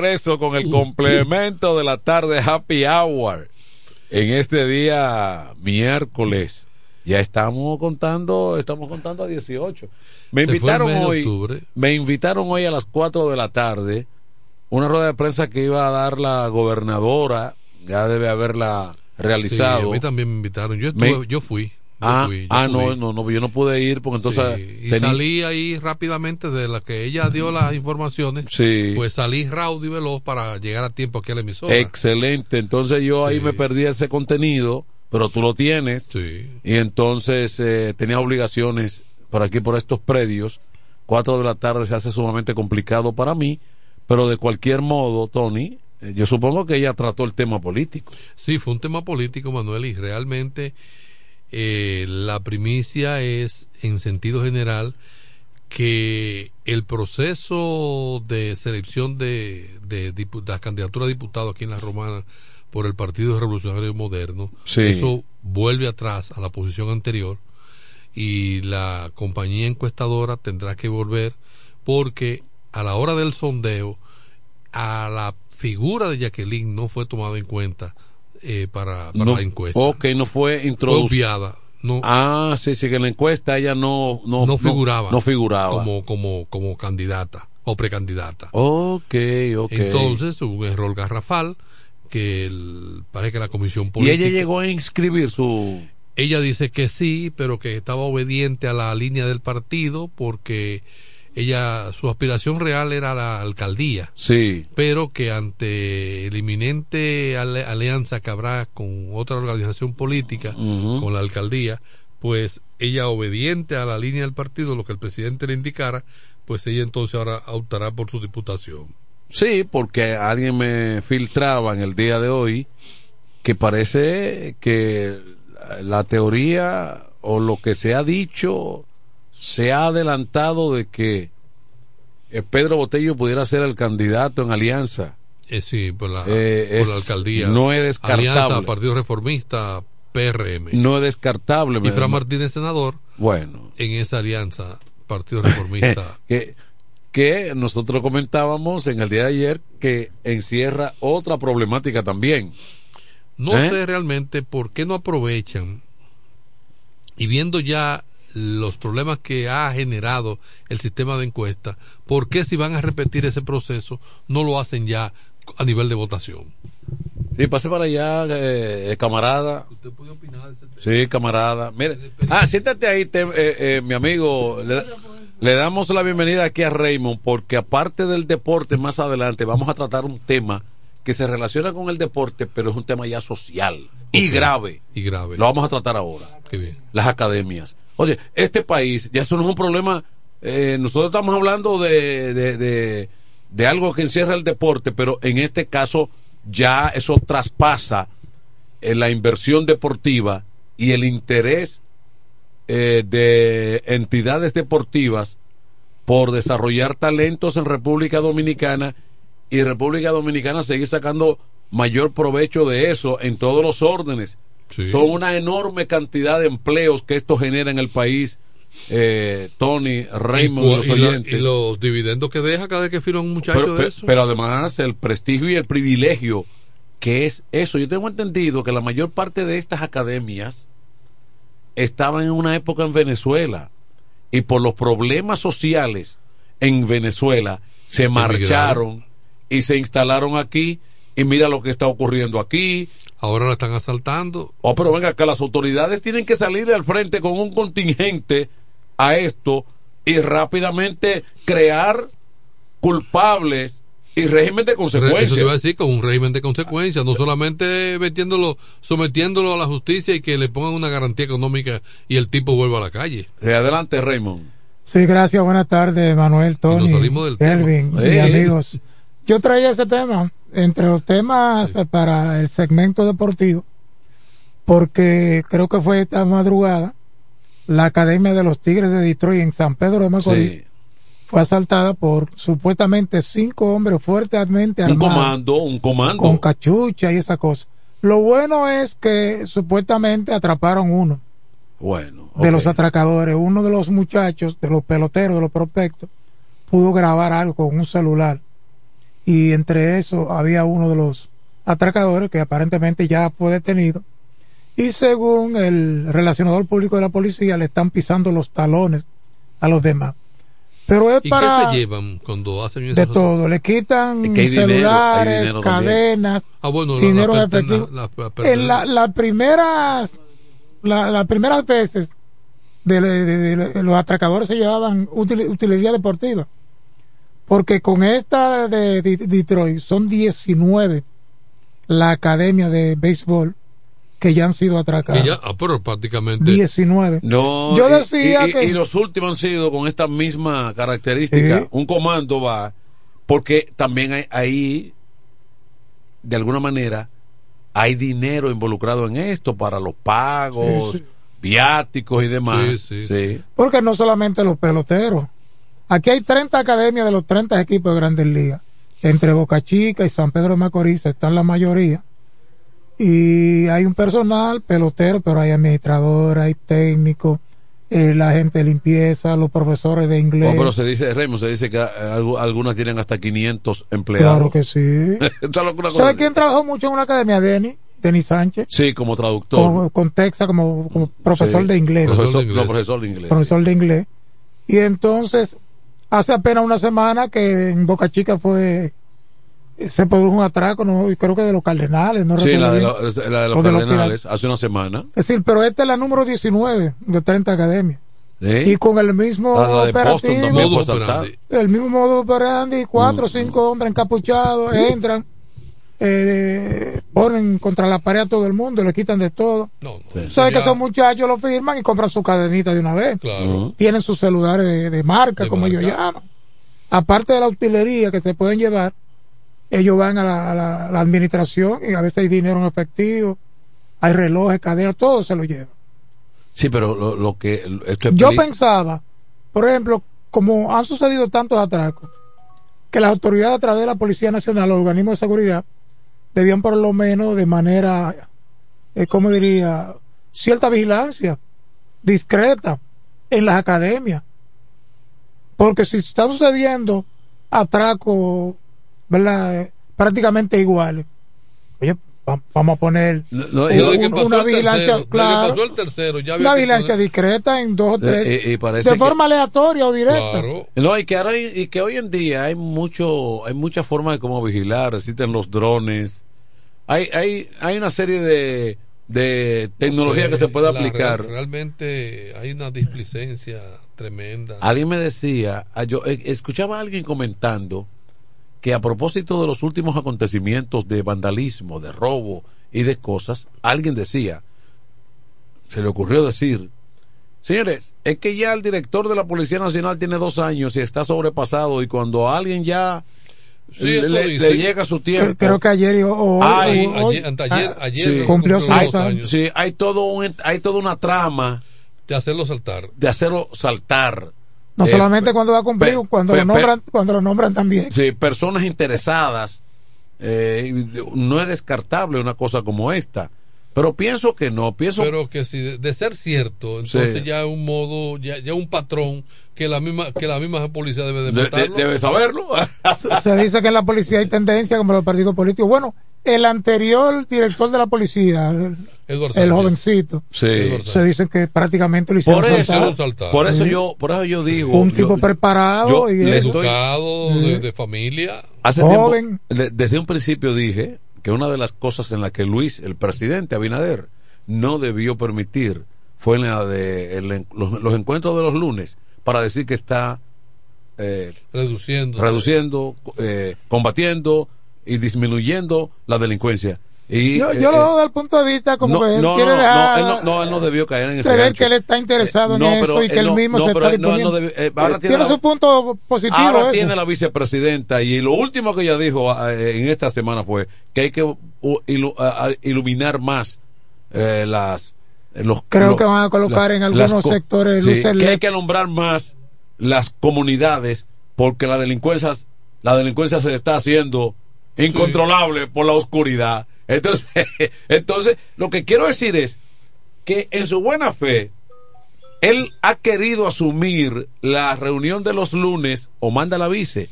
S15: Regreso con el complemento de la tarde Happy Hour. En este día miércoles. Ya estamos contando, estamos contando a 18. Me
S10: Se
S15: invitaron hoy,
S10: octubre.
S15: me invitaron hoy a las 4 de la tarde una rueda de prensa que iba a dar la gobernadora, ya debe haberla realizado.
S10: Sí, a mí también me invitaron. Yo,
S15: Me-
S10: estuve, yo fui. Yo
S15: Ah,
S10: fui, yo
S15: ah, no, no, no, yo no pude ir porque entonces
S10: Sí, y salí ahí rápidamente de la que ella dio las informaciones.
S15: Sí.
S10: Pues salí raudo y veloz para llegar a tiempo aquí a la emisora.
S15: Excelente. Entonces yo ahí me perdí ese contenido, pero tú lo tienes. Y entonces eh, tenía obligaciones por aquí, por estos predios. Cuatro de la tarde se hace sumamente complicado para mí, pero de cualquier modo, Tony, eh, yo supongo que ella trató el tema político.
S10: Sí, fue un tema político, Manuel, y realmente eh, la primicia es, en sentido general, que el proceso de selección de, de, de las candidaturas a diputados aquí en la Romana por el Partido Revolucionario Moderno,
S15: Sí.
S10: eso vuelve atrás a la posición anterior y la compañía encuestadora tendrá que volver porque a la hora del sondeo a la figura de Jacqueline no fue tomada en cuenta eh, para, para
S15: No,
S10: la encuesta.
S15: Ok, no fue introducida.
S10: obviada. No,
S15: Ah, sí, sí, que en la encuesta ella no, no,
S10: no figuraba.
S15: No, figuraba.
S10: Como, como, como candidata o precandidata.
S15: Ok, ok.
S10: Entonces hubo un error garrafal que el- parece que la comisión
S15: y
S10: política.
S15: ella llegó a inscribir su.
S10: Ella dice que sí, pero que estaba obediente a la línea del partido porque ella, su aspiración real era la alcaldía.
S15: Sí.
S10: Pero que ante el inminente ale- alianza que habrá con otra organización política, con la alcaldía, pues ella obediente a la línea del partido, lo que el presidente le indicara, pues ella entonces ahora optará por su diputación.
S15: Sí, porque alguien me filtraba en el día de hoy que parece que la teoría o lo que se ha dicho se ha adelantado de que eh, Pedro Botello pudiera ser el candidato en alianza.
S10: Eh, sí, por la,
S15: Eh,
S10: por la
S15: es-
S10: alcaldía.
S15: no es descartable.
S10: Alianza, Partido Reformista, PRM.
S15: No es descartable.
S10: y Fran Martínez, senador,
S15: Bueno.
S10: en esa alianza, Partido Reformista.
S15: que, que nosotros comentábamos en el día de ayer que encierra otra problemática también.
S10: No
S15: ¿Eh?
S10: sé realmente por qué no aprovechan y viendo ya los problemas que ha generado el sistema de encuesta, ¿por qué si van a repetir ese proceso no lo hacen ya a nivel de votación?
S15: Sí, pase para allá, eh, eh, camarada. Sí, camarada. Mire, ah, siéntate ahí, te- eh, eh, mi amigo. Le, le damos la bienvenida aquí a Raymond, porque aparte del deporte, más adelante vamos a tratar un tema que se relaciona con el deporte, pero es un tema ya social y grave.
S10: Y grave.
S15: Lo vamos a tratar ahora.
S10: Qué bien.
S15: Las academias. Oye, este país, ya eso no es un problema. eh, nosotros estamos hablando de, de, de, algo que encierra el deporte, pero en este caso ya eso traspasa eh, la inversión deportiva y el interés eh, de entidades deportivas por desarrollar talentos en República Dominicana y República Dominicana seguir sacando mayor provecho de eso en todos los órdenes.
S10: Sí.
S15: Son una enorme cantidad de empleos que esto genera en el país, eh, Tony, Raymond,
S10: y,
S15: los
S10: y la-
S15: oyentes.
S10: y los dividendos que deja cada vez que firma un muchacho
S15: pero,
S10: de eso.
S15: pero además el prestigio y el privilegio que es eso. Yo tengo entendido que la mayor parte de estas academias estaban en una época en Venezuela y por los problemas sociales en Venezuela se marcharon y se instalaron aquí y mira lo que está ocurriendo aquí.
S10: Ahora la están asaltando.
S15: Oh, pero venga, que las autoridades tienen que salir al frente con un contingente a esto y rápidamente crear culpables y régimen de
S10: Eso te
S15: consecuencias.
S10: iba a decir con un régimen de consecuencias, no solamente metiéndolo, sometiéndolo a la justicia y que le pongan una garantía económica y el tipo vuelva a la calle.
S15: Adelante, Raymond.
S19: Sí, gracias. Buenas tardes, Manuel, Tony,
S10: salimos del
S19: Kelvin
S10: tema.
S19: y
S10: Eh.
S19: amigos. Yo traía ese tema entre los temas para el segmento deportivo, porque creo que fue esta madrugada la Academia de los Tigres de Detroit en San Pedro de Macorís
S15: Sí.
S19: fue asaltada por supuestamente cinco hombres fuertemente
S15: Un
S19: armados
S15: comando, un comando.
S19: con cachucha y esa cosa. Lo bueno es que supuestamente atraparon uno
S15: Bueno,
S19: de los atracadores. Uno de los muchachos, de los peloteros, de los prospectos, pudo grabar algo con un celular. Y entre eso había uno de los atracadores que aparentemente ya fue detenido y según el relacionador público de la policía le están pisando los talones a los demás. Pero es
S10: ¿Y
S19: para
S10: qué se llevan cuando hacen eso?
S19: de todo, le quitan
S10: Es que hay dinero, hay
S19: celulares,
S10: dinero
S19: cadenas,
S10: Ah, bueno, la-
S19: dinero
S10: la
S19: en efectivo.
S10: la-
S19: en la- las primeras la- las primeras veces de, de- de- de- los atracadores se llevaban util- utilería deportiva porque con esta de, de- Detroit son 19 la academia de béisbol que ya han sido atracadas
S10: Que ya, ah, pero prácticamente.
S19: 19
S15: No,
S19: yo
S15: y-
S19: decía
S15: y, y-
S19: que
S15: y los últimos han sido con esta misma característica.
S19: Sí.
S15: Un comando va, porque también hay, ahí, de alguna manera, hay dinero involucrado en esto para los pagos,
S19: Sí, sí.
S15: viáticos y demás.
S10: Sí,
S15: Sí.
S19: Porque no solamente los peloteros. Aquí hay 30 academias de los 30 equipos de grandes ligas. Entre Boca Chica y San Pedro de Macorís están la mayoría. Y hay un personal pelotero, pero hay administrador, hay técnico, eh, la gente de limpieza, los profesores de inglés.
S15: Oh, pero se dice, Remo, se dice que eh, algu- algunas tienen hasta 500 empleados.
S19: claro que sí.
S15: Esto es una cosa
S19: ¿Sabe
S15: así.
S19: quién trabajó mucho en una academia? Denny, Denny Sánchez.
S15: Sí, como traductor.
S19: Con, con Texas como, como profesor
S15: Sí.
S19: de inglés.
S15: Profesor, no, profesor de inglés.
S19: profesor de inglés. Y entonces, hace apenas una semana que en Boca Chica fue, se produjo un atraco, ¿no? Creo que de los Cardenales, no
S15: Sí,
S19: recuerdo
S15: la de, los- la de los
S19: O de los
S15: Cardenales, hace una semana.
S19: Es decir, pero esta es la número 19 de 30 academias.
S15: ¿Sí?
S19: Y con el mismo
S15: Ah,
S19: operativo, el mismo modo operandi, cuatro o cinco hombres encapuchados, entran, eh, ponen contra la pared a todo el mundo, le quitan de todo.
S10: Sí.
S19: ¿Sabes que esos muchachos lo firman y compran su cadenita de una vez?
S10: Claro.
S19: Tienen sus celulares de, de marca,
S10: De
S19: como ellos llaman. Aparte de la utilería que se pueden llevar, ellos van a la, a la- a la administración y a veces hay dinero en efectivo, hay relojes, cadenas, todo se lo lleva.
S15: Sí, pero lo, lo que. Esto es
S19: Yo pensaba, por ejemplo, como han sucedido tantos atracos, que las autoridades a través de la Policía Nacional, los organismos de seguridad, debían por lo menos de manera, eh, ¿cómo diría? Cierta vigilancia, discreta, en las academias. Porque si están sucediendo atracos, ¿verdad? Eh, prácticamente iguales. Oye, va- vamos a poner
S15: no,
S19: un- una vigilancia,
S10: tercero, desde que
S19: claro,
S10: pasó el tercero, ya había
S19: una vigilancia
S10: poner-
S19: discreta en dos o tres,
S15: Eh, y- y parece
S19: de
S15: que-
S19: forma aleatoria o directa.
S15: No, y que ahora y que hoy en día hay mucho, hay muchas formas de cómo vigilar, existen los drones, hay, hay, hay una serie de, de tecnología que se puede aplicar.
S10: realmente hay una displicencia tremenda.
S15: Alguien me decía, ah, yo eh, escuchaba a alguien comentando que a propósito de los últimos acontecimientos de vandalismo, de robo y de cosas, alguien decía, se le ocurrió decir, señores, es que ya el director de la Policía Nacional tiene dos años y está sobrepasado y cuando alguien ya
S10: Sí,
S15: le,
S10: eso
S15: le-
S10: dice.
S15: le llega su tiempo.
S19: Creo, que ayer y o- hoy,
S10: ayer-
S19: ah,
S10: ayer
S15: Sí.
S10: lo
S19: cumplió
S10: cumplió dos
S19: años.
S15: Sí, hay todo un, hay toda una trama
S10: de hacerlo saltar.
S15: de hacerlo saltar.
S19: No
S15: Eh,
S19: solamente cuando va a cumplir,
S15: pe-
S19: cuando
S15: pe-
S19: lo nombran, cuando lo nombran también.
S15: Sí, personas interesadas. eh, no es descartable una cosa como esta. Pero pienso que no, pienso
S10: Pero que si de, de ser cierto, entonces
S15: Sí.
S10: ya es un modo, ya, ya un patrón que la misma que la misma policía debe de
S15: de- debe saberlo.
S19: Se- Se dice que en la policía hay tendencia como los partidos políticos. Bueno, el anterior director de la policía, el, jovencito,
S15: Sí.
S19: se dice que prácticamente lo hicieron
S15: Por eso,
S19: saltar.
S15: por eso
S19: Sí.
S15: yo, por eso yo digo,
S19: un
S15: yo-
S19: tipo preparado
S15: yo
S19: y
S15: estoy-
S10: Educado, de, de familia.
S15: Hace
S19: Joven.
S15: tiempo, desde un principio dije que una de las cosas en la que Luis, el presidente Abinader, no debió permitir fue en la de el en- los, los encuentros de los lunes para decir que está eh,
S10: Reduciendo.
S15: reduciendo, eh, combatiendo y disminuyendo la delincuencia. Y,
S19: Yo,
S15: eh,
S19: lo
S15: eh,
S19: veo desde el punto de vista como
S15: no,
S19: que él
S15: no,
S19: quiere
S15: no, no,
S19: dejar
S15: él no, no, él no debió caer en ese
S19: creer
S15: gancho.
S19: que él está interesado en
S15: No,
S19: eso
S15: pero
S19: y que
S15: él
S19: mismo
S15: no,
S19: se está
S15: él no- él no
S19: disponiendo.
S15: eh, ahora
S19: Eh,
S15: tiene
S19: tiene
S15: la-
S19: su punto positivo
S15: Ahora
S19: eso.
S15: tiene la vicepresidenta y lo último que ella dijo eh, en esta semana fue que hay que uh, ilu- a- iluminar más eh, las eh, los
S19: Creo que van a colocar en algunos sectores
S15: sí,
S19: luces
S15: que hay que alumbrar más las comunidades porque la delincuencia la delincuencia se está haciendo incontrolable por la oscuridad entonces entonces lo que quiero decir es que en su buena fe él ha querido asumir la reunión de los lunes o manda la vice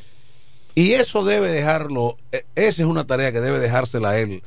S15: Y eso debe dejarlo, e- esa es una tarea que debe dejársela a él.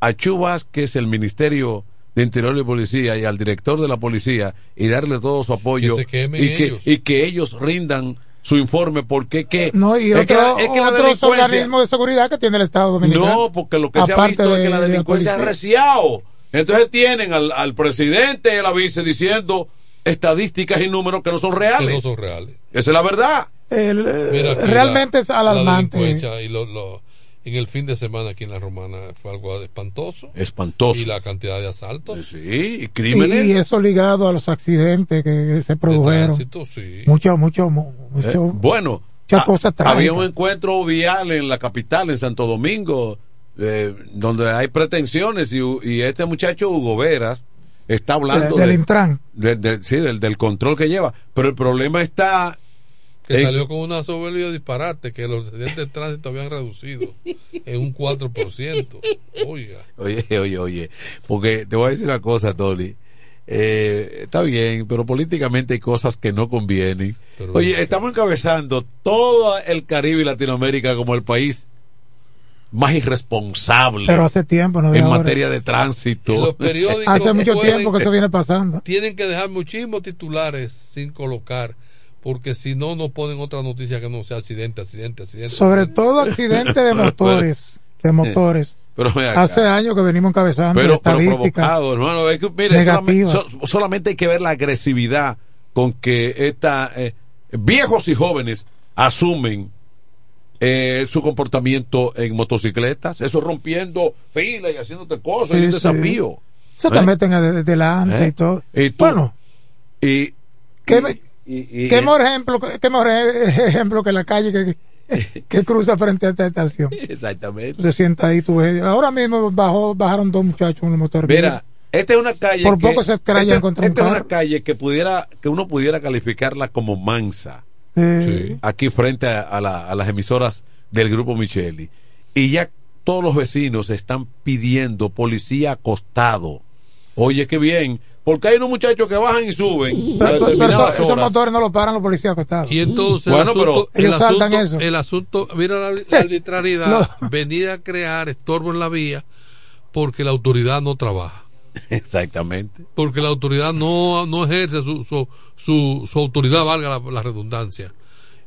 S15: A Chubas, que es el Ministerio de Interior y Policía, y al director de la policía, y darle todo su apoyo.
S10: Que
S15: que, y que ellos rindan su informe, porque que,
S19: No, y
S15: es que
S19: otro-
S15: la- es que la
S19: otros
S15: delincuencia-
S19: organismos de seguridad que tiene el Estado Dominicano.
S15: no, porque lo que se ha visto es que la
S19: de
S15: delincuencia es
S19: policía.
S15: reciado. Entonces tienen al, al presidente y a la vice diciendo estadísticas y números que no son reales.
S10: Que no son reales.
S15: Esa es la verdad.
S19: El, eh,
S10: Mira
S19: realmente
S10: la-
S19: es alarmante.
S10: La delincuencia y lo, lo- en el fin de semana aquí en la Romana fue algo espantoso.
S15: Espantoso.
S10: Y la cantidad de asaltos.
S15: Sí, y crímenes.
S19: y eso ligado a los accidentes que se produjeron.
S10: tránsito, sí.
S19: Mucho, mucho, mu-
S15: Eh,
S19: mucho.
S15: bueno,
S19: muchas
S15: ha-
S19: cosas
S15: había un encuentro vial en la capital, en Santo Domingo, eh, donde hay pretensiones y, y este muchacho Hugo Veras está hablando
S19: De- del
S15: de-
S19: Intran.
S15: de- de- sí, del, del control que lleva. Pero el problema está
S10: Que
S15: en-
S10: salió con una soberbia disparate que los accidentes de tránsito habían reducido en un 4%. Oiga.
S15: Oye, oye, oye, porque te voy a decir una cosa, Tony. Eh, está bien, pero políticamente hay cosas que no convienen. oye, estamos encabezando todo el Caribe y Latinoamérica como el país más irresponsable
S19: Pero hace tiempo, no
S15: en
S19: ahora.
S15: materia de tránsito.
S10: Y los periódicos
S19: Hace mucho
S10: pueden-
S19: tiempo que eso viene pasando.
S10: Tienen que dejar muchísimos titulares sin colocar, porque si no, no ponen otra noticia que no sea accidente, accidente, accidente.
S19: Sobre todo accidentes de motores. De motores.
S15: Pero.
S19: Hace años que venimos encabezando
S15: pero, pero
S19: estadísticas.
S15: provocado, hermano. Es que, mire,
S19: Negativas.
S15: solamente, so- solamente hay que ver la agresividad con que esta, eh, viejos y jóvenes asumen eh, su comportamiento en motocicletas, eso rompiendo filas y haciéndote cosas,
S19: Sí,
S15: y un
S19: sí.
S15: desafío.
S19: Se te
S15: ¿Eh?
S19: meten de- delante
S15: ¿Eh?
S19: y todo.
S15: Y tú-
S19: bueno,
S15: Y,
S19: ¿qué,
S15: y-
S19: qué mejor ejemplo, qué mejor ejemplo que la calle que, que cruza frente a esta estación?
S15: Exactamente.
S19: Te sientas ahí, tú ves. Ahora mismo bajó, bajaron dos muchachos en un motor.
S15: Mira, esta es una calle
S19: Por
S15: que,
S19: poco se estrellan
S15: esta-
S19: contra un
S15: esta es una calle que pudiera que uno pudiera calificarla como mansa
S19: Eh,
S15: aquí frente a, a la- a las emisoras del grupo Micheli y ya todos los vecinos están pidiendo policía acostado oye qué bien porque hay unos muchachos que bajan y suben
S19: Pero, pero
S15: determinadas
S19: eso- esos motores no los paran los policías acostados.
S10: Y entonces
S15: Bueno,
S10: el asunto,
S15: pero-
S10: el
S19: Ellos saltan
S10: asunto-
S19: eso.
S10: el asunto, mira la, la arbitrariedad, venir a crear estorbo en la vía porque la autoridad no trabaja.
S15: exactamente
S10: Porque la autoridad no, no ejerce su, su, su, su autoridad, valga la, la redundancia,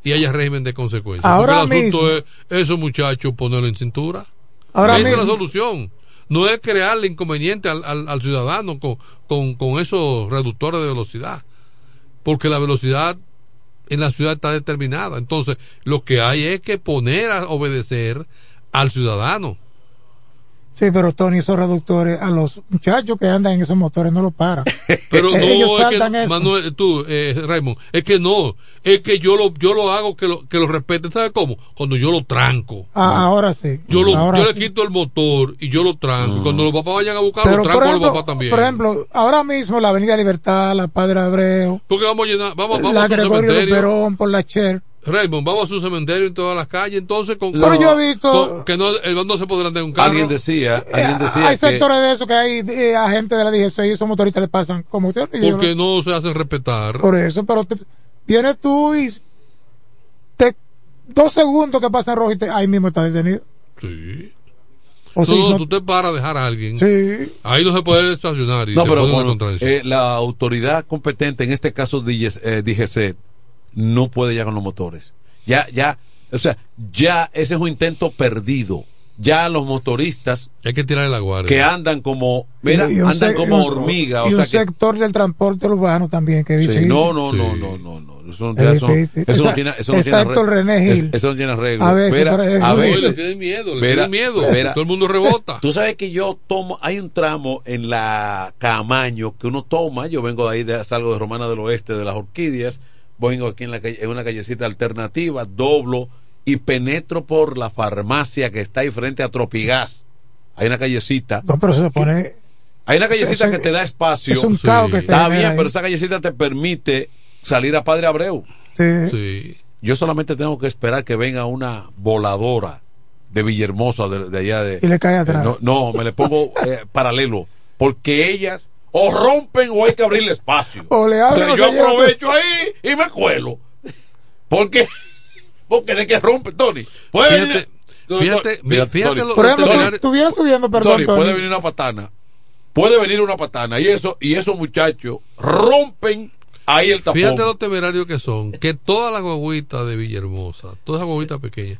S10: y haya régimen de consecuencias.
S19: Ahora
S10: Porque el asunto
S19: mismo-
S10: es, esos muchachos, ponerlo en cintura.
S19: Ahora
S10: Esa es
S19: mismo-
S10: la solución. No es crearle inconveniente al, al, ciudadano con, con, con esos reductores de velocidad. Porque la velocidad en la ciudad está determinada. Entonces, lo que hay es que poner a obedecer al ciudadano.
S19: Sí, pero Tony, esos reductores a los muchachos que andan en esos motores no los paran.
S10: Pero no,
S19: Ellos
S10: es que,
S19: eso.
S10: Manuel, tú, eh, Raymond, es que no, es que yo lo, yo lo hago que lo, que lo respeten, ¿sabes cómo? Cuando yo lo tranco.
S19: Ah, ahora sí.
S10: Yo, lo,
S19: ahora
S10: yo
S19: sí.
S10: le quito el motor y yo lo tranco. Y cuando los papás vayan a buscar,
S19: Pero,
S10: lo tranco a los papás también.
S19: por ejemplo, ahora mismo la Avenida Libertad, la Padre Abreu,
S10: Porque vamos a llenar, vamos, vamos
S19: la
S10: a
S19: Gregorio. Luperón por la Cher.
S10: Raymond, vamos a su cementerio en todas las calles, entonces con,
S19: Pero yo he visto-
S10: con- que no, el no se podrá andar en un carro.
S15: alguien decía alguien
S19: Eh,
S15: decía
S19: hay
S15: que
S19: sectores de eso que hay eh, agentes de la DGC y esos motoristas le pasan como usted.
S10: porque
S19: no-
S10: no se hacen respetar.
S19: Por eso, pero te- vienes tú y te, dos segundos que pasan rojo y te- ahí mismo está detenido.
S10: Sí.
S19: O
S10: no,
S19: si
S10: no,
S19: no-
S10: tú te paras a dejar a alguien.
S19: Sí.
S10: Ahí no se puede estacionar. Y
S15: no
S10: te
S15: pero bueno, eh, la autoridad competente en este caso DGC, eh, DGC no puede ya con los motores ya ya o sea ya ese es un intento perdido ya los motoristas
S10: Hay que tirarle la guardia.
S15: que andan como mira
S19: y- y
S15: andan como
S19: un-
S15: hormiga
S19: Y
S15: o
S19: un
S15: que
S19: sector del transporte urbano también, que
S15: Sí, no, no, no, no, no, no. Eso,
S19: Es
S15: ya eso- eso no tiene, eso no tiene arreglo.
S19: René Gil.
S15: Es- Eso no tiene arreglo.
S19: A veces,
S15: Espera,
S19: pero es-
S15: a veces.
S10: le tienen miedo, le tienen miedo. Todo el mundo rebota.
S15: Tú sabes que yo tomo, hay un tramo en la Camaño que uno toma, yo vengo de ahí, de, salgo de Romana del Oeste, de las Orquídeas, vengo aquí en, la calle- en una callecita alternativa, doblo y penetro por la farmacia que está ahí frente a Tropigas. Hay una callecita.
S19: No, pero se pone.
S15: Hay una callecita
S19: Eso-
S15: que te da espacio.
S19: es un caos que se
S15: Está bien,
S19: ahí.
S15: pero esa callecita te permite salir a Padre Abreu.
S19: Sí.
S15: Yo solamente tengo que esperar que venga una voladora de Villahermosa, de, de allá de...
S19: Y le cae atrás.
S15: Eh, no, no, me le pongo eh, paralelo. Porque ellas o rompen o hay que abrirle espacio.
S19: O le abren
S15: Entonces
S19: o
S15: yo aprovecho ahí y me cuelo. Porque porque de que rompe, Tony. Puede
S10: Fíjate,
S15: venir-
S10: fíjate,
S15: Mira,
S10: fíjate
S15: Tony,
S10: lo-
S19: Por ejemplo,
S10: Tony,
S19: tú estuvieras subiendo, perdón,
S15: Tony,
S19: Tony.
S15: puede venir una patana. Puede venir una patana. Y eso, y esos muchachos rompen ahí el tapón.
S10: Fíjate lo temerario que son, que todas las guaguitas de Villahermosa, todas las guaguitas pequeñas,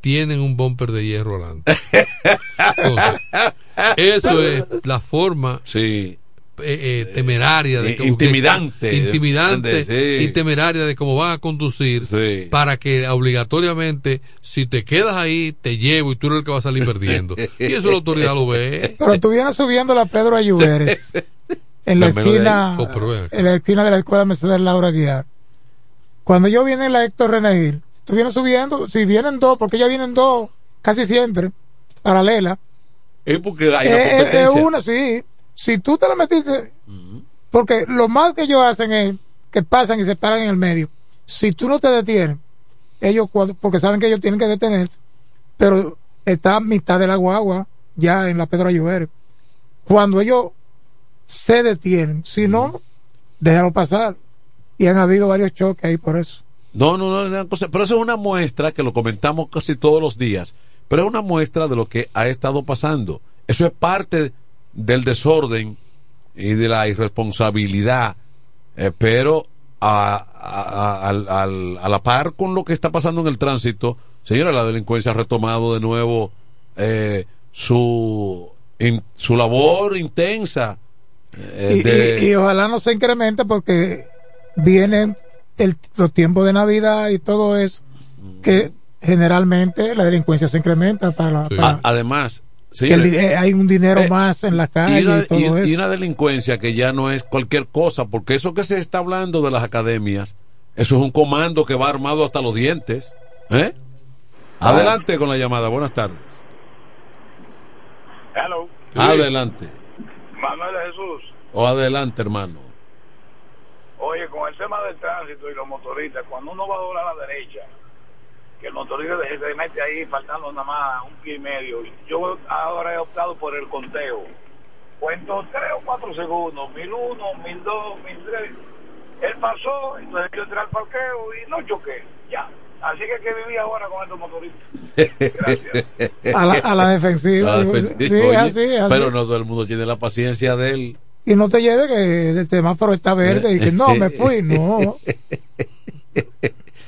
S10: tienen un bumper de hierro adelante. Entonces, eso es la forma
S15: sí.
S10: Eh, eh, temeraria de
S15: Eh, intimidante.
S10: que- intimidante
S15: Sí.
S10: y temeraria de cómo van a conducir para que obligatoriamente si te quedas ahí te llevo y tú eres el que va a salir perdiendo y eso la autoridad lo ve
S19: Pero tú vienes subiendo la Pedro Ayuberes en la esquina.
S10: Oh,
S19: en la esquina de la escuela Mercedes Laura Guiar. Cuando yo viene en la Héctor Reneguil, tú vienes subiendo, si vienen dos, porque ya vienen dos casi siempre, paralela.
S15: Es porque hay una
S19: Eh, eh,
S15: competencia.
S19: eh, una, sí. Si tú te la metiste, porque lo más que ellos hacen es que pasan y se paran en el medio. Si tú no te detienes, ellos, cuando- porque saben que ellos tienen que detenerse, pero está a mitad de la guagua, ya en la Pedro Ayuber. Cuando ellos se detienen, si no, déjalo pasar. Y han habido varios choques ahí por eso.
S15: No, no, no, pero eso es una muestra que lo comentamos casi todos los días, pero es una muestra de lo que ha estado pasando. Eso es parte del desorden y de la irresponsabilidad, eh, pero a, a- a- a la par con lo que está pasando en el tránsito, señora, la delincuencia ha retomado de nuevo eh, su, in- su labor intensa. eh,
S19: y,
S15: de-
S19: y- y ojalá no se incremente porque vienen el- los tiempos de Navidad y todo eso, que generalmente la delincuencia se incrementa para, la- para-
S15: A-
S19: que el eh, hay un dinero
S15: eh,
S19: más en la calle
S15: y
S19: y,
S15: una,
S19: todo
S15: y-
S19: eso.
S15: y una delincuencia que ya no es cualquier cosa, porque eso que se está hablando de las academias, eso es un comando que va armado hasta los dientes. ¿eh? Adelante con la llamada, buenas tardes.
S20: Hello.
S15: Adelante.
S20: Manuel de Jesús.
S15: O adelante, hermano.
S20: Oye, con el tema del tránsito y los motoristas, cuando uno va a doblar a la derecha, motorista se mete ahí faltando nada más un pie y medio. Yo ahora he optado por el conteo. Cuento tres o cuatro segundos, mil uno, mil dos, mil tres. Él pasó, entonces yo entré al parqueo y no choqué. Ya. Así que hay que vivir ahora con estos motoristas.
S19: A la- a la defensiva.
S15: A la defensiva,
S19: sí,
S15: oye,
S19: así, así.
S15: Pero no todo el mundo tiene la paciencia de él.
S19: Y no te lleve que el semáforo está verde y que no, me fui, no.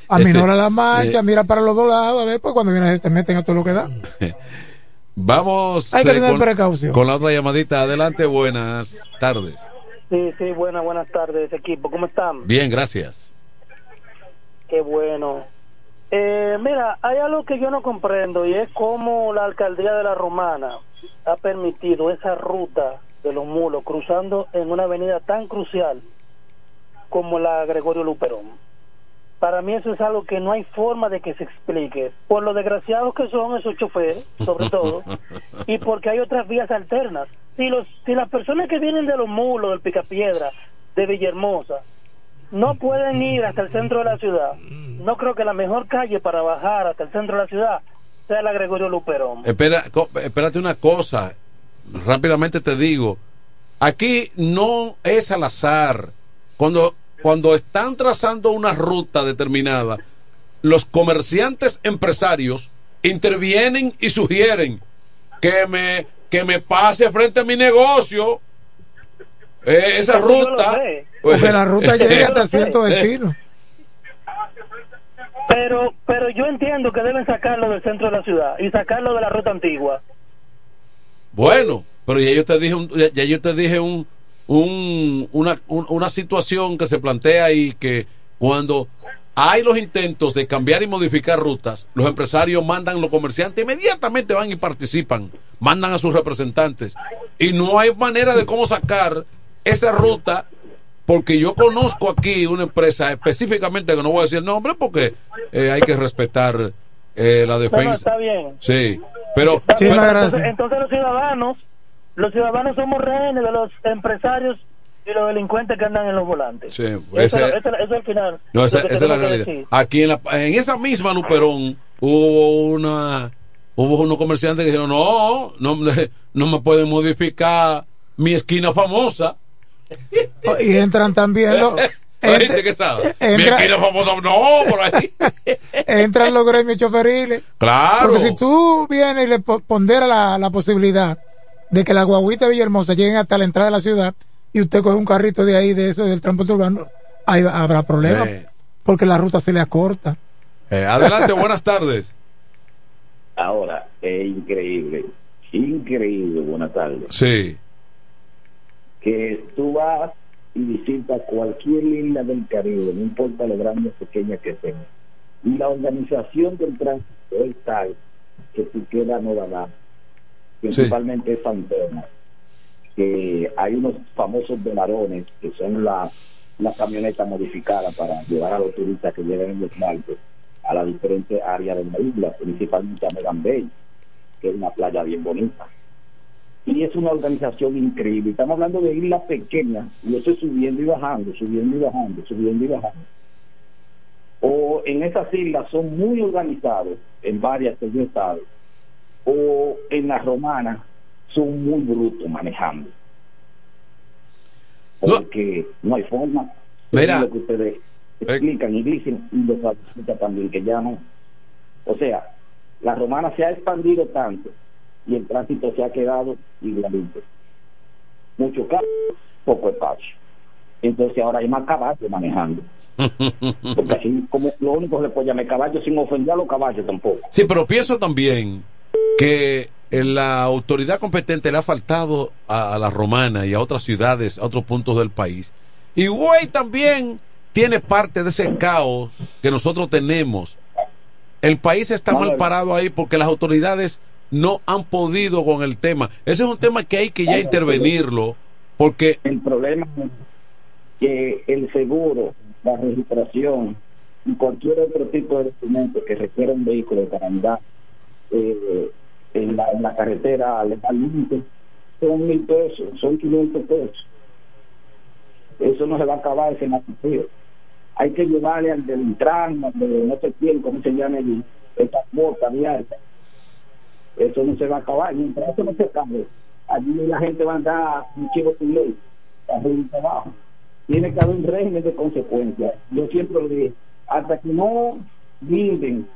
S19: Aminora la marcha,
S15: eh,
S19: mira para los dos lados, a ver, pues cuando viene te meten a todo lo que da.
S15: Vamos
S19: Hay que
S15: eh,
S19: tener
S15: con,
S19: precaución.
S15: con la otra llamadita. Adelante, buenas tardes.
S21: Sí, sí, buenas, buenas tardes, equipo. ¿Cómo están?
S15: Bien, gracias.
S21: Qué bueno. Eh, mira, hay algo que yo no comprendo y es cómo la alcaldía de la Romana ha permitido esa ruta de los mulos cruzando en una avenida tan crucial como la Gregorio Luperón. Para mí eso es algo que no hay forma de que se explique, por lo desgraciados que son esos choferes, sobre todo, y porque hay otras vías alternas. Si los si las personas que vienen de los mulos, del Picapiedra, de Villahermosa, no pueden ir hasta el centro de la ciudad, no creo que la mejor calle para bajar hasta el centro de la ciudad sea la Gregorio Luperón.
S15: Espera, espérate una cosa. Rápidamente te digo. Aquí no es al azar. Cuando, cuando están trazando una ruta determinada, los comerciantes empresarios intervienen y sugieren que me, que me pase frente a mi negocio eh, esa
S21: lo
S15: ruta.
S19: Porque la ruta llega hasta cierto
S21: Sí.
S19: destino.
S21: Pero pero yo entiendo que deben sacarlo del centro de la ciudad y sacarlo de la ruta antigua.
S15: Bueno, pero ya yo te dije, un- ya, ya yo te dije un, un- una, un- una situación que se plantea y que cuando hay los intentos de cambiar y modificar rutas, los empresarios mandan, los comerciantes inmediatamente van y participan, mandan a sus representantes y no hay manera de cómo sacar esa ruta porque yo conozco aquí una empresa específicamente que no voy a decir el nombre porque eh, hay que respetar eh, la
S21: Bueno,
S15: defensa.
S21: está bien.
S15: Sí, pero
S21: entonces los ciudadanos, los ciudadanos somos rehenes de los empresarios y los delincuentes que andan en los volantes.
S15: Sí,
S21: eso,
S15: ese-
S21: eso- eso es el final.
S15: No, esa, es la realidad. Aquí en, la, en esa misma Luperón hubo una hubo unos comerciantes que dijeron, no, no, me- no me pueden modificar mi esquina famosa.
S19: Y entran también los,
S15: gente que sabe.
S19: entra-
S15: los famosos, no, por ahí.
S19: entran los gremios choferiles.
S15: Claro.
S19: Porque si tú vienes y le po- ponderas la, la posibilidad de que la guaguita de Villahermosa lleguen hasta la entrada de la ciudad y usted coge un carrito de ahí, de eso, del transporte urbano, ahí habrá problemas.
S15: Eh.
S19: Porque la ruta se le acorta.
S15: Eh, adelante, buenas tardes.
S22: Ahora, es increíble, increíble, buenas tardes,
S15: Sí.
S22: que tú vas y visitas cualquier isla del Caribe, no importa lo grande o pequeña que sea, y la organización del tránsito es tal que tú quedas no da principalmente es Santana, que hay unos famosos velarones que son la- las camionetas modificadas para llevar a los turistas que llegan en los barcos a las diferentes áreas de la isla, principalmente a Megan Bay, que es una playa bien bonita. Y es una organización increíble. Estamos hablando de islas pequeñas, y yo estoy subiendo y bajando, subiendo y bajando, subiendo y bajando. O en esas islas son muy organizados, en varias que yo he estado, o en las romanas son muy brutos manejando. Porque no, hay forma.
S15: Mira.
S22: Lo que ustedes explican y dicen, y los explican también, que ya no. O sea, la romana se ha expandido tanto y el tránsito se ha quedado igualito. Mucho carro, poco espacio. Entonces ahora hay más caballos manejando. Porque así como lo único que le puede llamar caballo sin ofender a los caballos tampoco.
S15: Sí, pero pienso también que en la autoridad competente le ha faltado a, a la romana y a otras ciudades, a otros puntos del país. Y güey también tiene parte de ese caos que nosotros tenemos. El país está mal parado ahí porque las autoridades no han podido con el tema. Ese es un tema que hay que ya intervenirlo porque
S22: El problema es que el seguro, la registración y cualquier otro tipo de documento que requiera un vehículo para andar en, la, en la carretera legalmente son mil pesos, son 500 pesos. Eso no se va a acabar ese nacimiento. Hay que llevarle al del Intran, de no sé quién, cómo se llama el, esta cuota diaria. Eso no se va a acabar. Mientras eso no se acabe, allí la gente va a andar un chivo sin ley, arriba y abajo. Tiene que haber un régimen de consecuencias. Yo siempre lo dije, hasta que no brinden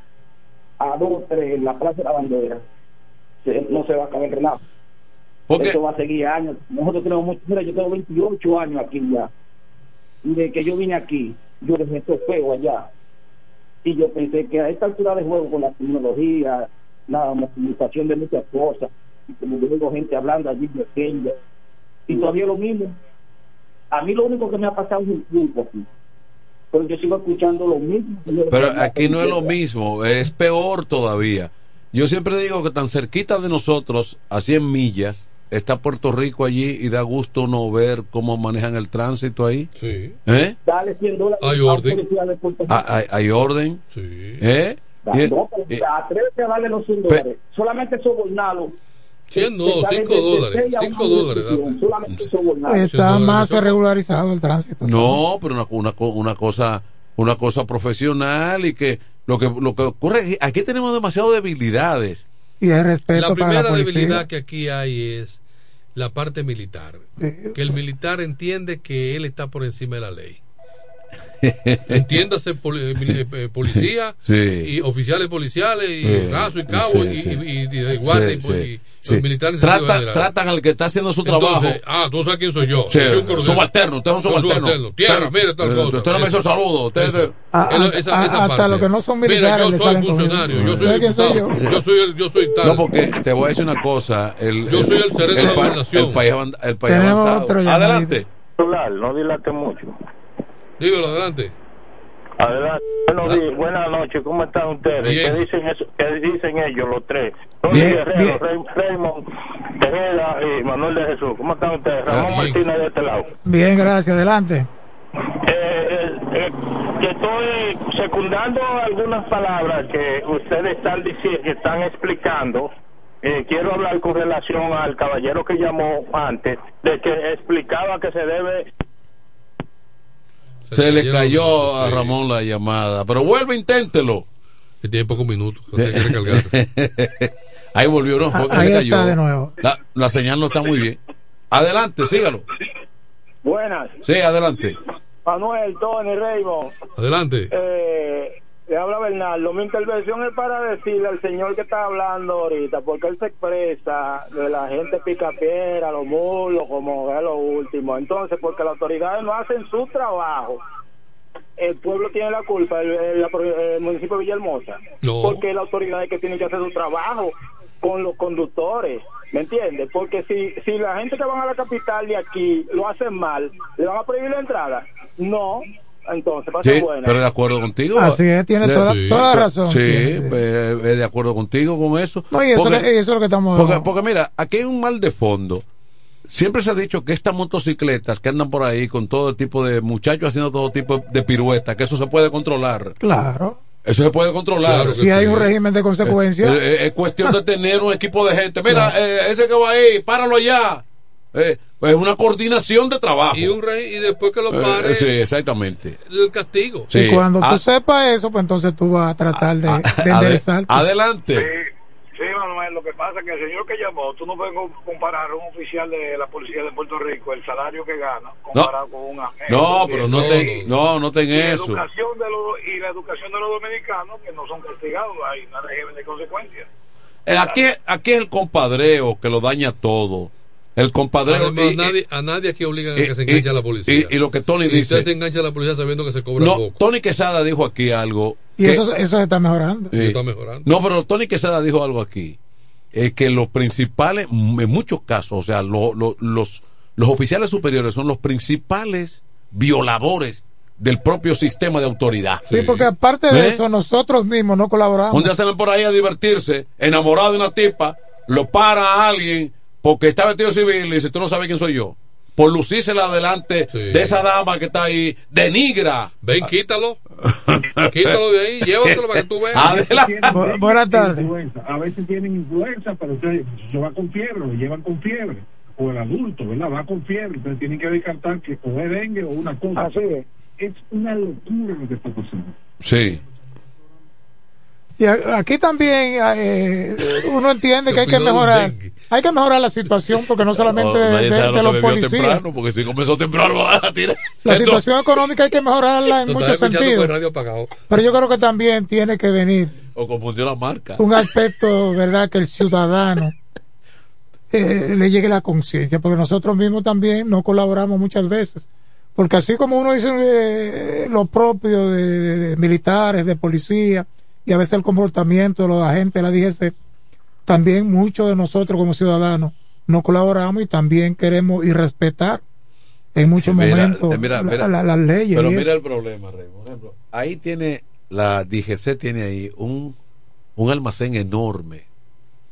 S22: a dos o tres en la Plaza de la Bandera, se- no se va a acabar el.
S15: Porque-
S22: Eso va a seguir años. Nosotros tenemos mucho, mira, yo tengo 28 años aquí ya. Y de que yo vine aquí, yo dejé esto feo allá. Y yo pensé que a esta altura de juego, con la tecnología, la movilización de muchas cosas, y como yo digo, gente hablando allí de aquella, y todavía lo mismo. A mí lo único que me ha pasado es un tiempo aquí. Pero yo sigo escuchando lo mismo.
S15: Pero aquí no es lo mismo, es peor todavía. Yo siempre digo que tan cerquita de nosotros, a 100 millas, está Puerto Rico allí y da gusto no ver cómo manejan el tránsito ahí.
S10: Sí.
S15: ¿Eh?
S22: Dale 100 dólares
S10: Hay orden.
S22: policía de Puerto Rico.
S15: Ah, Hay, hay orden.
S10: Sí.
S15: ¿Eh?
S22: Da-
S15: Y-
S22: no, pero
S15: y-
S22: atrévete a darle los 100 dólares. Solamente sobornarlo.
S10: 100 no,
S22: Que sale
S10: 5
S22: de- de
S10: dólares.
S22: seis a
S10: 5
S22: una
S10: dólares. date.
S19: Está más regularizado el tránsito.
S15: No, pero una, una, co- una cosa una cosa profesional y que lo que lo que ocurre aquí tenemos demasiadas debilidades.
S19: Y hay respeto
S10: La
S19: para
S10: primera
S19: la policía.
S10: debilidad que aquí hay es la parte militar. Que el militar entiende que él está por encima de la ley. Entiéndase poli- eh, eh, policía
S15: Sí.
S10: y oficiales policiales y
S15: Sí,
S10: raso y cabo
S15: sí,
S10: y,
S15: sí.
S10: y- y- y de guardia
S15: Sí,
S10: y,
S15: sí,
S10: y militares sentido
S15: Tratan, al que está haciendo su trabajo.
S10: Entonces, ah, tú sabes quién soy yo.
S15: Sí,
S10: Yo soy un
S15: subalterno, usted es un
S10: Soy
S15: subalterno.
S10: Tierra, mire tal
S15: eh,
S10: cosa.
S15: usted no me hizo saludo, usted-.
S19: Ah, ah,
S10: esa-
S19: ah,
S10: esa
S19: hasta
S10: parte.
S19: los que no son
S10: Mira,
S19: militares
S10: yo
S19: le
S10: soy funcionario, yo soy
S19: ¿Sabe quién soy
S10: diputado,
S19: yo?
S10: yo soy el, yo soy tal.
S15: No, porque te voy a decir una cosa. El,
S10: Yo
S15: el-
S10: soy el cerebro de la gobernación.
S15: El país, el país
S19: Tenemos
S15: avanzado.
S19: otro.
S15: Adelante.
S23: No dilate mucho.
S10: Dímelo, adelante.
S23: Adelante. Buenos días, buenas noches, ¿cómo están ustedes?
S10: Bien.
S23: ¿Qué dicen, eso, qué dicen ellos, los tres? Tony
S19: Bien,
S23: Guerrero,
S19: bien.
S23: Ray- Raymond Tejeda y Manuel de Jesús. ¿Cómo están ustedes? Ramón
S10: bien.
S23: Martínez de este lado.
S19: Bien, gracias. Adelante.
S23: Eh, eh, eh, que estoy secundando algunas palabras que ustedes están diciendo, que están explicando. Eh, quiero hablar con relación al caballero que llamó antes, de que explicaba que se debe
S15: Se le cayó a
S10: sí.
S15: Ramón la llamada. Pero vuelve, inténtelo.
S10: Que tiene pocos minutos.
S15: Ahí volvió, no,
S19: Ah, Ahí
S15: cayó.
S19: está de nuevo.
S15: La, la señal no está muy bien. Adelante, sígalo.
S23: Buenas.
S15: Sí, adelante.
S24: Manuel, Tony, Raymond.
S10: Adelante.
S24: Eh, le habla Bernardo. Mi intervención es para decirle al señor que está hablando ahorita, porque él se expresa de la gente picapiera, los mulos, como es lo último. Entonces, porque las autoridades no hacen su trabajo, el pueblo tiene la culpa, el, el- el municipio de Villahermosa.
S10: No.
S24: Porque la autoridad es que tiene que hacer su trabajo con los conductores, ¿me entiendes? Porque si, si la gente que van a la capital de aquí lo hacen mal, ¿le van a prohibir la entrada? No. Entonces,
S15: Sí,
S24: buena.
S15: pero de acuerdo contigo.
S19: Así es, tiene
S15: De-
S19: toda- toda
S15: pero-
S19: razón
S15: Sí, eh, de acuerdo contigo con eso.
S19: No, y eso,
S15: Porque-
S19: eso es lo que estamos
S15: Porque, porque mira, aquí hay un mal de fondo. Siempre se ha dicho que estas motocicletas que andan por ahí con todo tipo de muchachos haciendo todo tipo de piruetas, que eso se puede controlar.
S19: Claro.
S15: Eso se puede controlar.
S19: si hay un régimen de consecuencias.
S15: Eh, eh, es cuestión de tener un equipo de gente. Mira, eh, ese que va ahí, páralo allá. Eh, es una coordinación de trabajo.
S10: Y, un rey, y después que lo
S15: Eh,
S10: pare,
S15: sí, exactamente.
S10: el castigo.
S15: Sí.
S19: y cuando
S15: Ah,
S19: tú sepas eso, pues entonces tú vas a tratar de, de
S15: ade-
S19: enderezarte.
S15: adelante.
S20: Sí, Manuel, lo que pasa es que el señor que llamó, tú no puedes com- comparar a un oficial de la policía de Puerto Rico, el salario que gana, comparado con un agente.
S15: No, pero no ten, no, no ten
S20: y la
S15: eso.
S20: educación de los y la educación de los dominicanos que no son castigados, hay una régimen de consecuencias.
S15: Eh, aquí, aquí es el compadreo que lo daña todo. El compadreo.
S10: Además,
S15: y-
S10: nadie, a nadie aquí obligan a que se
S15: y-
S10: enganche a la policía.
S15: y- y lo que Tony
S10: Y
S15: dice-
S10: usted se engancha a la policía sabiendo que se cobra
S15: no,
S10: poco.
S15: Tony Quesada dijo aquí algo.
S19: Y
S15: que-
S19: eso, eso se está mejorando.
S10: Está mejorando.
S15: No, pero Tony Quesada dijo algo aquí. Es que los principales, en muchos casos, o sea, lo- lo- los, los oficiales superiores son los principales violadores del propio sistema de autoridad.
S19: Sí, porque aparte de
S15: ¿Eh?
S19: eso, nosotros mismos no colaboramos.
S15: Un día salen por ahí a divertirse, enamorado de una tipa, lo para a alguien porque está vestido civil y dice, tú no sabes quién soy yo. Por lucírsela delante de esa dama que está ahí, denigra.
S10: Ven, quítalo. quítalo de ahí, llévatelo para que tú veas.
S15: Adelante.
S19: Bu- buenas tardes.
S25: Influenza. A veces tienen influenza, pero usted se va con fiebre, lo llevan con fiebre. O el adulto, ¿verdad? Va con fiebre. Entonces tienen que descartar que o es dengue o una cosa.
S24: Así es.
S25: Es una locura lo que está pasando.
S15: Sí.
S19: Y aquí también eh, uno entiende que hay que mejorar. Hay que mejorar la situación porque no solamente
S15: Oh,
S19: de,
S15: nadie
S19: de- los policías.
S15: temprano, porque si comenzó temprano va a tirar.
S19: La situación económica hay que mejorarla en muchos sentidos.
S10: apagado.
S19: Pero yo creo que también tiene que venir
S15: O confundió la marca.
S19: un aspecto, ¿verdad? Que el ciudadano eh, le llegue la conciencia, porque nosotros mismos también no colaboramos muchas veces. Porque así como uno dice eh, lo propio de, de- de militares, de policía, y a veces el comportamiento de los agentes de la DGC, también muchos de nosotros como ciudadanos no colaboramos y también queremos y respetar en muchos
S15: Mira,
S19: momentos
S15: eh, mira,
S19: la-
S15: mira.
S19: la- las leyes.
S15: Pero mira
S19: eso.
S15: el problema, Rey. Por ejemplo, ahí tiene, la DGC tiene ahí un, un almacén enorme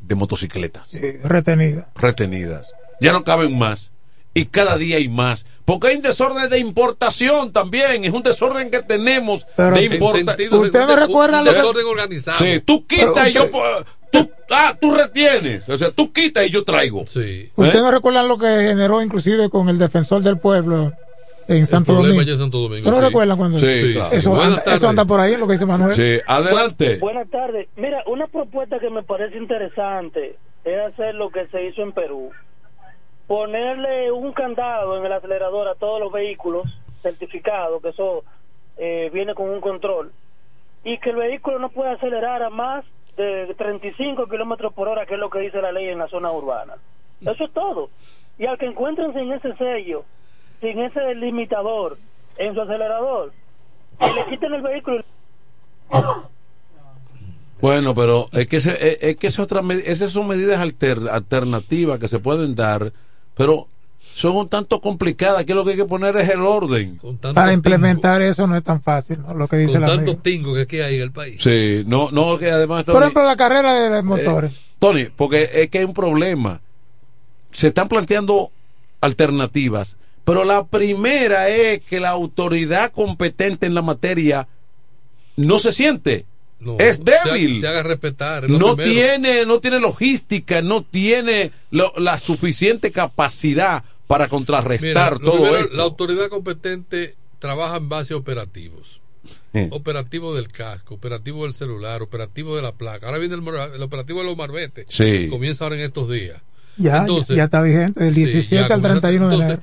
S15: de motocicletas
S19: Sí, retenida.
S15: retenidas. Ya no caben más. Y cada día hay más. Porque hay un desorden de importación también. Es un desorden que tenemos
S19: Pero
S15: de importación.
S19: ¿Usted me recuerda lo que-
S10: organizado.
S15: Sí, tú quitas y yo.
S19: usted-
S15: Tú, ah, tú retienes. O sea, tú quitas y yo traigo.
S10: Sí.
S19: ¿Ustedes no recuerdan lo que generó inclusive con el defensor del pueblo en Santo Domingo?
S10: en Santo Domingo,
S19: ¿Tú no
S10: sí.
S19: recuerdas cuando
S15: Sí, claro.
S19: eso,
S10: Buenas
S19: anda,
S10: tardes.
S19: eso anda por ahí, lo que dice Manuel?
S15: Sí, adelante.
S21: Buenas tardes. Mira, una propuesta que me parece interesante es hacer lo que se hizo en Perú. Ponerle un candado en el acelerador a todos los vehículos certificados, que eso eh, viene con un control, y que el vehículo no pueda acelerar a más de 35 kilómetros por hora, que es lo que dice la ley en la zona urbana. Eso es todo. Y al que encuentren sin ese sello, sin ese limitador en su acelerador, que le quiten el vehículo.
S15: Bueno, pero es que, ese- es, que esa otra esas son medidas alter- alternativas que se pueden dar, pero son un tanto complicadas. Aquí lo que hay que poner es el orden.
S19: Para implementar eso no es tan fácil, ¿no? Lo que dice
S10: Con
S19: la
S10: tantos
S19: ley.
S10: tingos que aquí hay en el país.
S15: Sí, no, no, que además.
S19: Por
S15: Tony,
S19: ejemplo, la carrera de, de motores.
S15: eh, Tony, porque es que hay un problema. Se están planteando alternativas, pero la primera es que la autoridad competente en la materia no se siente.
S10: No,
S15: es
S10: se
S15: débil.
S10: haga- Se haga respetar.
S15: no
S10: primero.
S15: tiene no tiene logística no tiene lo- la suficiente capacidad para contrarrestar todo
S10: primero,
S15: esto
S10: La autoridad competente trabaja en base a operativos. Operativo del casco, operativo del celular, operativo de la placa. Ahora viene el, operativo de los marbetes.
S15: Sí.
S10: Comienza ahora en estos días.
S19: Ya,
S10: Entonces,
S19: ya está vigente, del
S10: sí,
S19: 17
S10: ya
S19: al
S10: comienza-
S19: 31 de enero.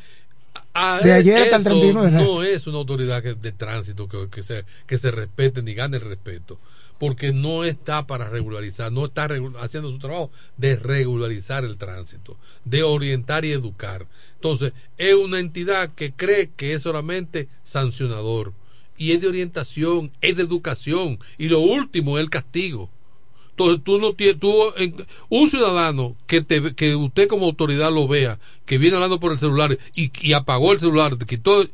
S19: De ayer hasta el
S10: eso
S19: 31 de enero.
S10: No es una autoridad que- de tránsito que, que se, que se respete ni gane el respeto. Porque no está para regularizar, no está haciendo su trabajo de regularizar el tránsito, de orientar y educar. Entonces, es una entidad que cree que es solamente sancionador. Y es de orientación, es de educación. Y lo último es el castigo. Entonces tú no tienes, tú, un ciudadano que te, que usted como autoridad lo vea, que viene hablando por el celular y, y apagó el celular, te quitó,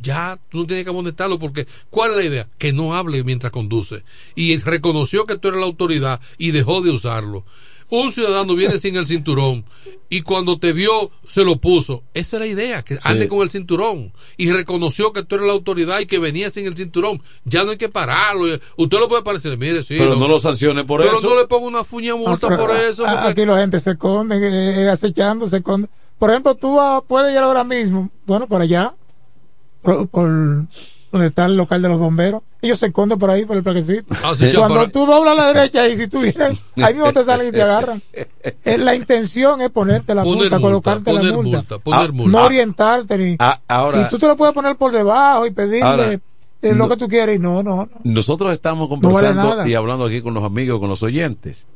S10: ya tú no tienes que amonestarlo porque ¿cuál es la idea? Que no hable mientras conduce. Y reconoció que tú eres la autoridad y dejó de usarlo. Un ciudadano viene sin el cinturón y cuando te vio se lo puso. Esa es la idea, que ande con el cinturón. Y reconoció que tú eres la autoridad y que venía sin el cinturón. Ya no hay que pararlo. Usted lo puede parecer, mire, sí.
S15: Pero no lo sancione por
S10: pero
S15: eso.
S10: no le ponga una fuña multa
S19: Ah, pero
S10: por eso. porque-
S19: Aquí la gente se esconde, eh, eh, acechando, se esconde. Por ejemplo, tú vas- puedes ir ahora mismo, bueno, por allá, por, por donde está el local de los bomberos. Ellos se esconden por ahí, por el plaquecito.
S10: Ah, sí,
S19: Cuando tú doblas a la derecha y si tú vienes, ahí mismo te salen y te agarran. Eh, la intención es ponerte la
S15: Poner
S19: multa,
S15: multa,
S19: colocarte la
S15: poner
S19: multa.
S15: multa, poner
S19: Ah,
S15: multa.
S19: No orientarte ni.
S15: Ah, ahora-
S19: y tú te lo puedes poner por debajo y pedirle
S15: Ahora,
S19: eh, lo
S15: no-
S19: que tú quieres y no, no, no.
S15: Nosotros estamos conversando y hablando aquí con los amigos, con los oyentes,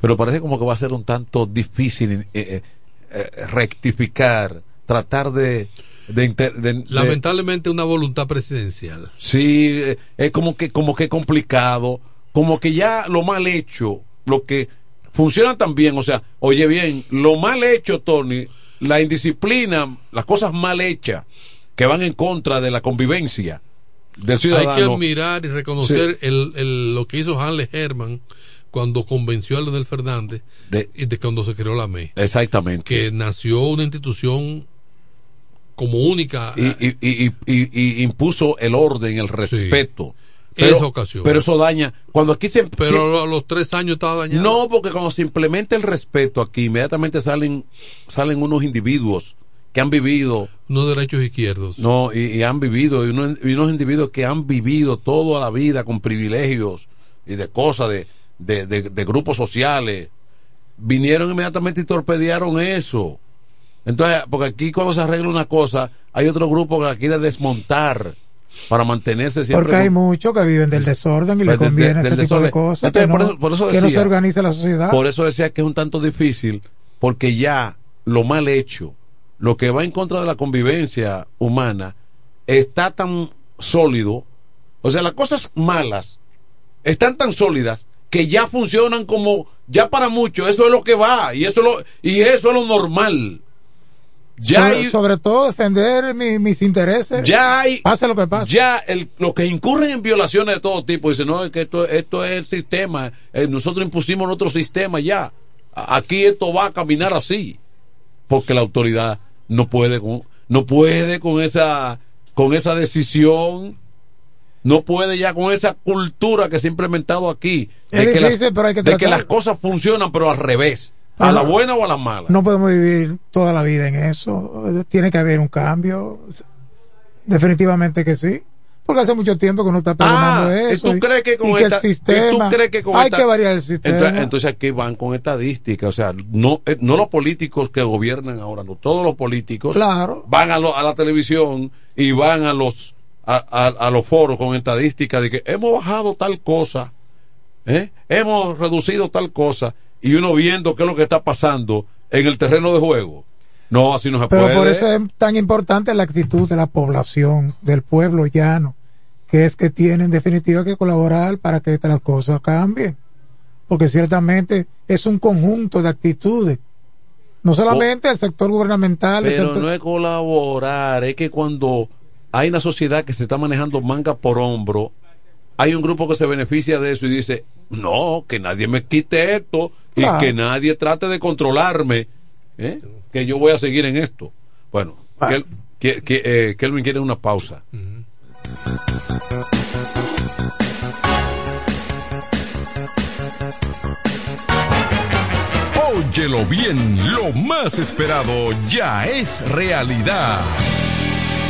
S15: pero parece como que va a ser un tanto difícil eh, eh, rectificar, tratar de... de, inter- de- de-
S10: Lamentablemente una voluntad presidencial.
S15: sí, eh, es como que, como que complicado, como que ya lo mal hecho, lo que funciona tan bien, o sea, oye bien, lo mal hecho, Tony, la indisciplina, las cosas mal hechas que van en contra de la convivencia del ciudadano.
S10: Hay que admirar y reconocer el, el- lo que hizo Hanle Herman cuando convenció a Leonel Fernández
S15: De-
S10: y de cuando se creó la ME.
S15: Exactamente.
S10: Que nació una institución como única.
S15: y, y, y, y- y impuso el orden, el respeto.
S10: Esa ocasión.
S15: Pero eso daña. Cuando aquí se.
S10: pero a los tres años estaba dañado.
S15: no, porque cuando se implementa el respeto aquí, inmediatamente salen, salen unos individuos que han vivido.
S10: No derechos izquierdos.
S15: No, y, y han vivido, y unos, y unos individuos que han vivido toda la vida con privilegios y de cosas, de, de, de- de grupos sociales. Vinieron inmediatamente y torpedearon eso. Entonces, porque aquí cuando se arregla una cosa, hay otro grupo que la quiere desmontar para mantenerse siempre.
S19: Porque hay muchos que viven del desorden y
S15: Pues, de-
S19: conviene
S15: de-
S19: ese
S15: del
S19: tipo de cosas.
S15: Entonces,
S19: que,
S15: por
S19: no,
S15: eso- por eso
S19: que no se
S15: decía-
S19: organice la sociedad.
S15: Por eso decía que es un tanto difícil, porque ya lo mal hecho, lo que va en contra de la convivencia humana, está tan sólido. O sea, las cosas malas están tan sólidas que ya funcionan como, ya para muchos, eso es lo que va, y eso es lo, y eso es lo normal. Ya
S19: sobre,
S15: hay-
S19: sobre todo defender mi- mis intereses.
S15: ya hay
S19: pase lo que pase.
S15: ya el, los que incurren en violaciones de todo tipo dicen no es que esto, esto es el sistema eh, nosotros impusimos nuestro sistema ya aquí esto va a caminar así porque la autoridad no puede con no puede con esa con esa decisión no puede ya con esa cultura que se ha implementado aquí de,
S19: Es
S15: que, las,
S19: difícil, pero hay que
S15: de que las cosas funcionan pero al revés a la buena o a la mala
S19: No podemos vivir toda la vida en eso. Tiene que haber un cambio. Definitivamente que sí. Porque hace mucho tiempo que uno está pregonando
S15: Ah,
S19: eso.
S15: ¿tú
S19: y-
S15: crees que
S19: y
S15: con
S19: que
S15: esta,
S19: el sistema,
S15: y tú crees que con
S19: hay
S15: esta-
S19: que variar el sistema.
S15: Entonces, entonces aquí van con estadísticas, o sea, no, eh, no los políticos que gobiernan ahora, no, todos los políticos
S19: Claro.
S15: van a, lo- a la televisión y van a los a, a- a los foros con estadísticas de que hemos bajado tal cosa, ¿eh? hemos reducido tal cosa, y uno viendo qué es lo que está pasando en el terreno de juego. No, así no se
S19: Pero
S15: puede.
S19: por eso es tan importante la actitud de la población, del pueblo llano, que es que tienen en definitiva que colaborar para que las cosas cambien. Porque ciertamente es un conjunto de actitudes. No solamente el sector gubernamental, el
S15: Pero
S19: sector-
S15: no es colaborar, es que cuando hay una sociedad que se está manejando manga por hombro, hay un grupo que se beneficia de eso y dice, no, que nadie me quite esto y
S19: Claro.
S15: que nadie trate de controlarme, ¿eh? que yo voy a seguir en esto. Bueno, Kel- que, que, eh, Kelvin quiere una pausa.
S8: Óyelo bien, lo más esperado ya es realidad.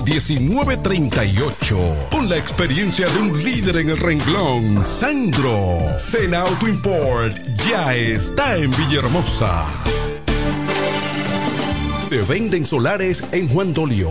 S8: 809-866-1938. Con la experiencia de un líder en el renglón, Sandro. Sena Auto Import ya está en Villahermosa. Se venden solares en Juan Dolio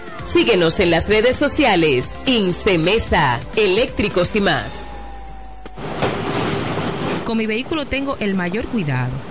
S26: Síguenos en las redes sociales. Incemesa, eléctricos y más.
S27: Con mi vehículo tengo el mayor cuidado.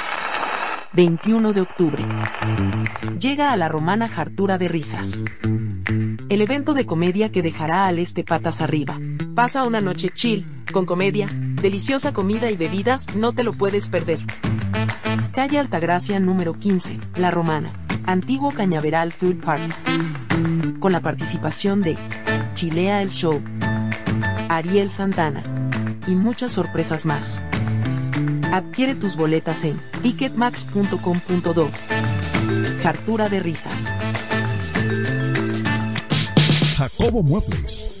S13: 21 de octubre. Llega a la romana Jartura de Risas. El evento de comedia que dejará al este patas arriba. Pasa una noche chill, con comedia, deliciosa comida y bebidas, no te lo puedes perder. Calle Altagracia número 15, La Romana. Antiguo Cañaveral Food Park. Con la participación de Chilea el Show, Ariel Santana y muchas sorpresas más. Adquiere tus boletas en ticketmax.com.do. Jartura de risas.
S12: Jacobo Muebles.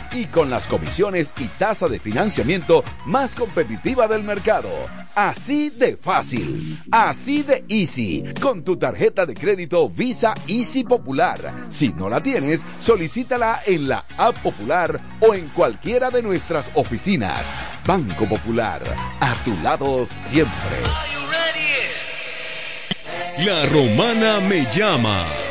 S1: Y con las comisiones y tasa de financiamiento más competitiva del mercado. Así de fácil, así de easy, con tu tarjeta de crédito Visa Easy Popular. Si no la tienes, solicítala en la App Popular o en cualquiera de nuestras oficinas. Banco Popular, a tu lado siempre.
S28: La romana me llama.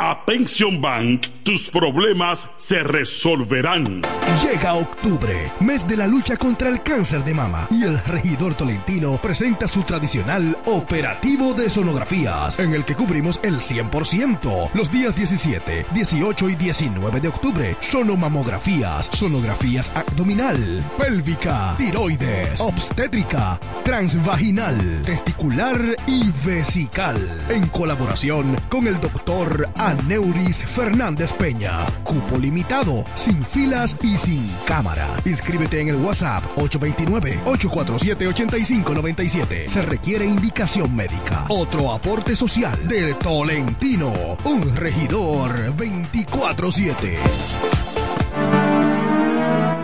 S11: a Pension Bank, tus problemas se resolverán.
S14: Llega octubre, mes de la lucha contra el cáncer de mama, y el regidor tolentino presenta su tradicional operativo de sonografías, en el que cubrimos el 100%. Los días 17, 18 y 19 de octubre, sonomamografías, sonografías abdominal, pélvica, tiroides, obstétrica, transvaginal, testicular y vesical, en colaboración con el doctor Aneuris Fernández Peña. Cupo limitado, sin filas y sin cámara. Inscríbete en el WhatsApp 829-847-8597. Se requiere indicación médica. Otro aporte social del Tolentino. Un regidor 24-7.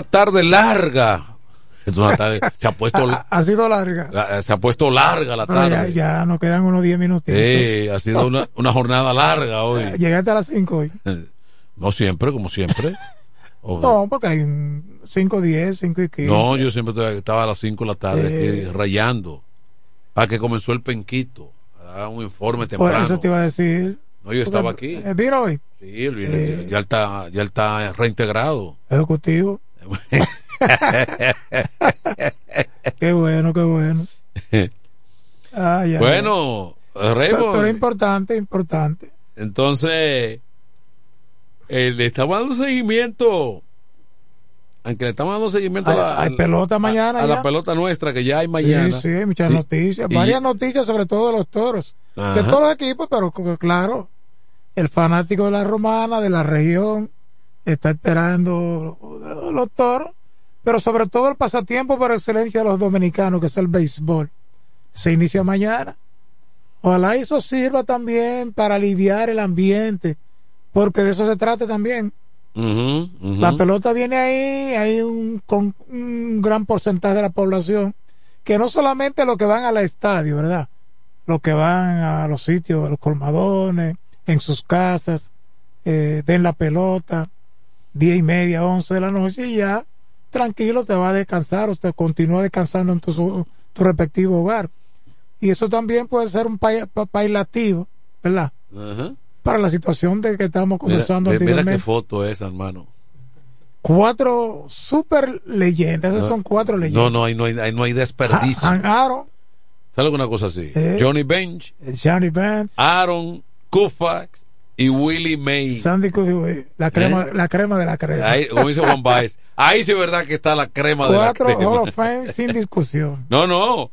S15: Esta tarde larga. Es una tarde, se ha puesto
S19: Ha, ha sido larga.
S15: la- se ha puesto larga la
S19: Pero ya,
S15: tarde.
S19: ya nos quedan unos 10 minutitos.
S15: Sí, ha sido una, una jornada larga hoy.
S19: Llegaste a las 5 hoy.
S15: No siempre, como siempre.
S19: No, porque hay 5, 10, 5 y 15.
S15: No, yo siempre estaba- a las 5 de la tarde
S19: Eh.
S15: aquí, rayando. Para que comenzó el penquito. a dar un informe
S19: Por
S15: temprano.
S19: eso te iba a decir.
S15: No, yo estaba aquí.
S19: Eh, ¿Vino hoy?
S15: Sí, viene-
S19: Eh.
S15: ya, está, ya está reintegrado.
S19: Ejecutivo. qué bueno, qué bueno. Ah,
S15: bueno. Raymond,
S19: Pero, importante, importante.
S15: entonces eh, le estamos dando seguimiento. Aunque le estamos dando seguimiento
S19: Hay,
S15: a, la-
S19: hay pelota mañana
S15: a la pelota nuestra que ya hay mañana.
S19: Sí, sí, muchas
S15: Sí.
S19: noticias,
S15: Y-
S19: varias noticias sobre todo de los toros,
S15: Ajá.
S19: de todos los equipos, pero claro, el fanático de la romana, de la región, está esperando los toros, pero sobre todo el pasatiempo por excelencia de los dominicanos, que es el béisbol. Se inicia mañana. Ojalá eso sirva también para aliviar el ambiente, porque de eso se trata también. La pelota viene ahí, hay un, con un gran porcentaje de la población que no solamente los que van al estadio, ¿verdad? Los que van a los sitios, a los colmadones, en sus casas, eh, ven la pelota, diez y media, once de la noche y ya tranquilo te va a descansar, usted continúa descansando en tu, tu respectivo hogar. Y eso también puede ser un pa- pa- bailativo, ¿verdad? Para la situación de que estamos conversando
S15: mira, mira qué foto es, hermano.
S19: cuatro super leyendas. Esas son cuatro
S15: No,
S19: leyendas.
S15: no hay, no hay, no hay desperdicio.
S19: Han Aaron,
S15: ¿Sabes alguna cosa así?
S19: Eh.
S15: Johnny Bench,
S19: Johnny Bench,
S15: Aaron Koufax y Willie Mays.
S19: Sandy Koufax, la crema,
S15: ¿Eh?
S19: la crema de la crema.
S15: Ahí, como dice Juan Baez, ahí sí es verdad que está la crema
S19: Cuatro
S15: de la crema.
S19: Hall of Fame sin discusión.
S15: No, no.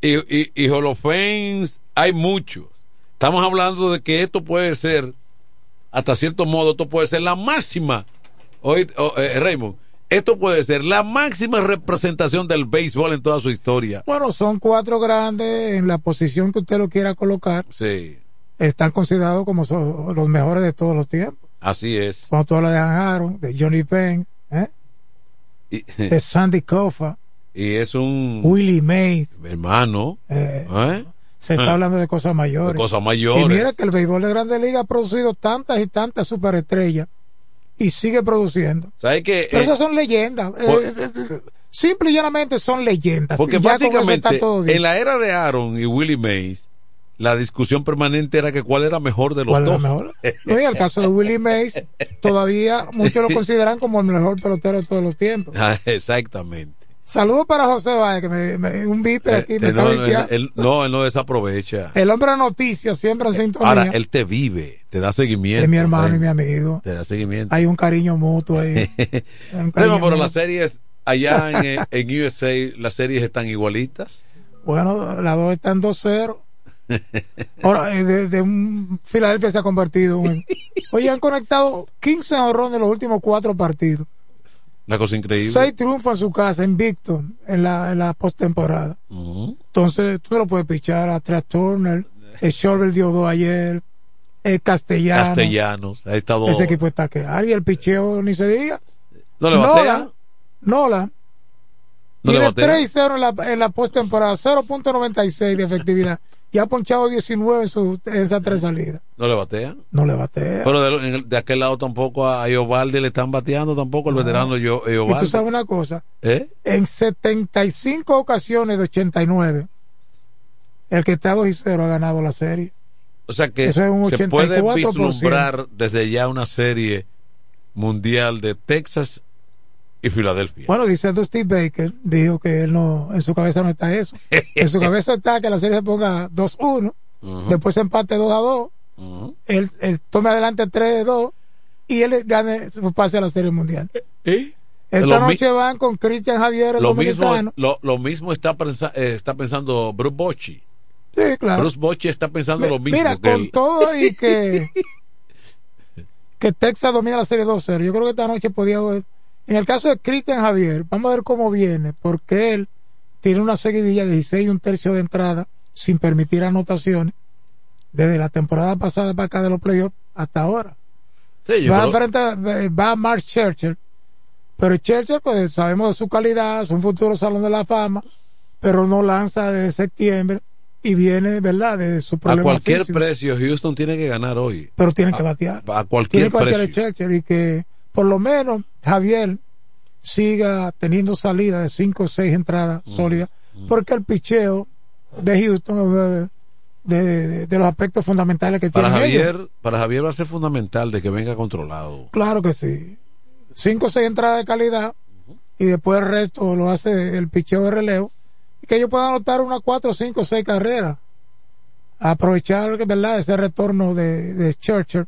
S15: Y, y, y Hall of Fames hay muchos. Estamos hablando de que esto puede ser, hasta cierto modo, esto puede ser la máxima. Hoy, oh, eh, Raymond, esto puede ser la máxima representación del béisbol en toda su historia.
S19: Bueno, son cuatro grandes en la posición que usted lo quiera colocar.
S15: Sí,
S19: Están considerados como son los mejores de todos los tiempos.
S15: así es.
S19: Cuando tú hablas de Aaron, de Johnny Penn, ¿eh?
S15: Y,
S19: de Sandy Koufax,
S15: y es un
S19: Willie Mays,
S15: hermano.
S19: eh,
S15: ¿eh?
S19: se está
S15: Ah.
S19: hablando de cosas mayores.
S15: De cosas mayores.
S19: Y mira que el béisbol de Grandes Ligas ha producido tantas y tantas superestrellas y sigue produciendo.
S15: ¿Sabes qué?
S19: Pero
S15: Eh,
S19: esas son leyendas.
S15: por-
S19: Eh, eh, eh, simple y llanamente son leyendas.
S15: Porque básicamente en la era de Aaron y Willie Mays, la discusión permanente era que cuál era mejor de los
S19: ¿Cuál era mejor? No, y el caso de Willie Mays, todavía muchos lo consideran como el mejor pelotero de todos los tiempos.
S15: Ah, Exactamente.
S19: Saludos para José Valle, que me, me- un viper aquí me
S15: Eh,
S19: está
S15: no, no,
S19: vipiando.
S15: él, no, él no desaprovecha.
S19: El hombre de noticias, siempre en sintonía.
S15: Ahora, él te vive, te da seguimiento.
S19: es mi hermano y
S15: ¿eh?
S19: mi amigo.
S15: Te da seguimiento.
S19: Hay un cariño mutuo ahí. Cariño
S15: pero
S19: mutuo.
S15: las series allá en, eh, en USA, las series están igualitas.
S19: Bueno, las dos están 2-0. Ahora, eh, de, de un Filadelfia se ha convertido en. Oye, han conectado 15 ahorrones en los últimos cuatro partidos.
S15: Una cosa increíble.
S19: Seis triunfos en su casa, invicto, en la, en la postemporada. Entonces, tú no lo puedes pichar a Trey Turner. El Schwarber dio dos ayer. El Castellano.
S15: Castellanos. Ha estado.
S19: Ese equipo está que. Y el picheo ni se diga.
S15: No le.
S19: Nola. Nola.
S15: No
S19: Tiene
S15: batea.
S19: 3 y 0 en la, en la postemporada, 0.96 de efectividad. Y ha ponchado 19 en, esas tres salidas.
S15: No le batea.
S19: No le batea.
S15: Pero de, aquel lado tampoco a Iovaldi le están bateando tampoco el veterano yo,
S19: y tú
S15: Iovaldi.
S19: sabes una cosa.
S15: ¿Eh?
S19: En 75 ocasiones de 89, el que está 2 y 0 ha ganado la serie.
S15: O sea que
S19: Eso es un
S15: se puede
S19: 84%.
S15: vislumbrar desde ya una serie mundial de Texas y Filadelfia.
S19: Bueno, dice Dusty Baker, dijo que él no, en su cabeza no está eso. En su cabeza está que la serie se ponga 2-1,
S15: Ujú.
S19: después se empate 2-2,
S15: Ujú.
S19: él, él tome adelante 3-2 y él gane su pase a la serie mundial.
S15: ¿Eh?
S19: Esta
S15: Lo mi-
S19: noche van con Cristian Javier, el
S15: Lo mismo,
S19: dominicano.
S15: lo, lo mismo está, pensa- eh, está pensando Bruce Bochy.
S19: Sí, claro.
S15: Bruce Bochy está pensando lo mismo.
S19: Mira,
S15: que
S19: con
S15: él.
S19: todo y que, que Texas domina la serie 2-0, yo creo que esta noche podía haber- En el caso de Cristian Javier, vamos a ver cómo viene, porque él tiene una seguidilla de 16 y un tercio de entrada sin permitir anotaciones desde la temporada pasada para acá de los playoffs hasta ahora.
S15: Sí, yo
S19: va, a
S15: creo-
S19: enfrentar- eh, va a Mark Churchill, pero Churchill, pues sabemos de su calidad, es un futuro salón de la fama, pero no lanza de septiembre y viene, ¿verdad?, de su
S15: a
S19: problema
S15: cualquier
S19: físico.
S15: precio, Houston tiene que ganar hoy.
S19: pero tiene que batear.
S15: A
S19: Tiene
S15: cualquier
S19: que batear
S15: precio.
S19: Churchill y que por lo menos Javier siga teniendo salida de 5 o 6 entradas sólidas, porque el picheo de Houston de, de- de- los aspectos fundamentales que
S15: Para
S19: tienen ellos.
S15: Javier, para Javier va a ser fundamental de que venga controlado.
S19: Claro que sí. 5 o 6 entradas de calidad y después el resto lo hace el picheo de relevo y que ellos puedan anotar unas 4, 5 o 6 carreras. Aprovechar, ¿verdad?, ese retorno de, de Churchill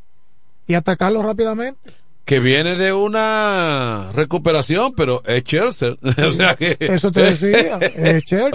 S19: y atacarlo rápidamente.
S15: Que viene de una recuperación, pero es Chelsea. o sea que,
S19: Eso te decía, es Churchill.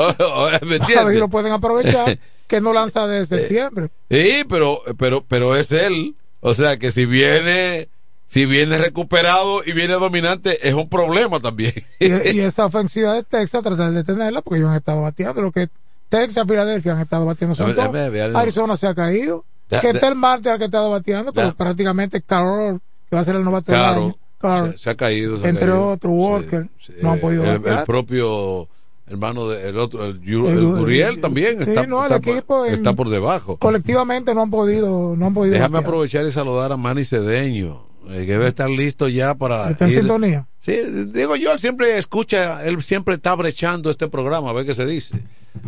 S15: ¿Me
S19: A ver si lo pueden aprovechar, que no lanza de septiembre.
S15: Sí, pero, pero, pero es él. O sea que si viene, si viene recuperado y viene dominante, es un problema también.
S19: Y, y esa ofensiva de Texas, tratar de detenerla, porque ellos han estado bateando. Lo que Texas, Filadelfia han estado bateando son todos.
S15: déjame ver.
S19: Arizona se ha caído. Que está el Marte al que ha estado bateando, pero
S15: Ya.
S19: prácticamente Carroll, que va a ser el novato del
S15: Claro,
S19: año. Carroll,
S15: se, se ha caído. se
S19: entre otros, Walker, no han podido
S15: el, el propio hermano del otro, el,
S19: El-
S15: el Guriel
S19: el-
S15: también
S19: sí,
S15: está,
S19: no, el
S15: está por-
S19: en-
S15: está por debajo.
S19: Colectivamente no han podido, no han podido
S15: Déjame
S19: batear.
S15: aprovechar y saludar a Manny Cedeño, eh, que debe estar listo ya para.
S19: ¿Está en
S15: ir-
S19: sintonía?
S15: Sí, digo yo, él siempre escucha, él siempre está brechando este programa, a ver qué se dice.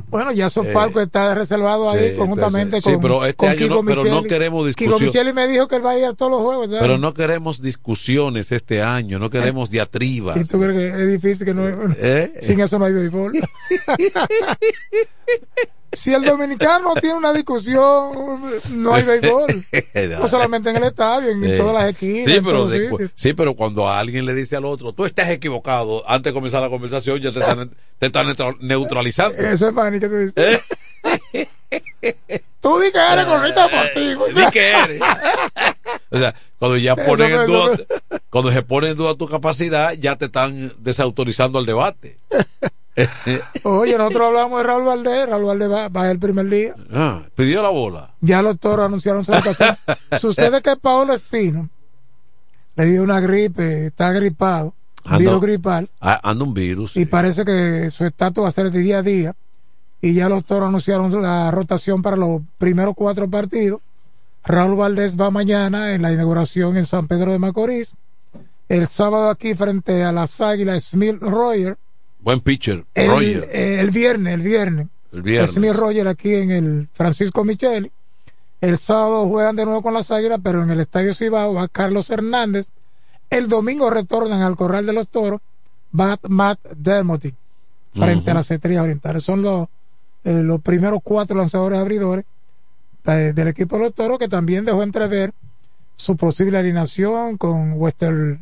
S19: Bueno, ya esos
S15: Eh,
S19: palcos está reservado ahí
S15: sí,
S19: conjuntamente
S15: entonces, sí,
S19: con,
S15: pero este
S19: con
S15: año
S19: Kiko
S15: no- pero no
S19: Micheli.
S15: queremos
S19: Kiko
S15: discusión.
S19: Micheli me dijo que él va a ir a todos los juegos. ¿verdad?
S15: Pero no queremos discusiones este año, no queremos diatribas.
S19: ¿Y tú crees que es difícil que no
S15: ¿Eh?
S19: sin eso no hay béisbol? si el dominicano tiene una discusión, no hay béisbol. No solamente en el estadio, en
S15: Sí.
S19: todas las esquinas,
S15: Sí pero, sí, cuando a alguien le dice al otro, tú estás equivocado, antes de comenzar la conversación ya te están, te están neutral- neutralizando.
S19: Eso es Manny que tú dices.
S15: ¿Eh?
S19: Tú di que eres correcta deportivo.
S15: Di que eres. O sea, cuando ya ponen en duda, cuando se pone en duda tu capacidad, ya te están desautorizando al debate.
S19: Oye, nosotros hablamos de Raúl Valdés. Raúl Valdés va, va el primer día.
S15: Ah, pidió la bola.
S19: Ya los toros anunciaron su votación. Sucede que Paolo Espino le dio una gripe, está gripado,
S15: Anda-
S19: virus gripal,
S15: Ah, Anda un virus.
S19: y parece que su estatus va a ser de día a día. Y ya los toros anunciaron la rotación para los primeros cuatro partidos. Raúl Valdés va mañana en la inauguración en San Pedro de Macorís. El sábado aquí frente a las Águilas Smith Royer.
S15: Buen pitcher.
S19: El,
S15: Roger.
S19: eh, el viernes, el viernes,
S15: El viernes.
S19: Smith Roger aquí en el Francisco Micheli. El sábado juegan de nuevo con las Águilas, pero en el Estadio Cibao va Carlos Hernández. El domingo retornan al Corral de los Toros, va Matt Dermody frente a las Estrellas Orientales. Son los, eh, los primeros cuatro lanzadores abridores eh, del equipo de los Toros que también dejó entrever su posible alineación con Wester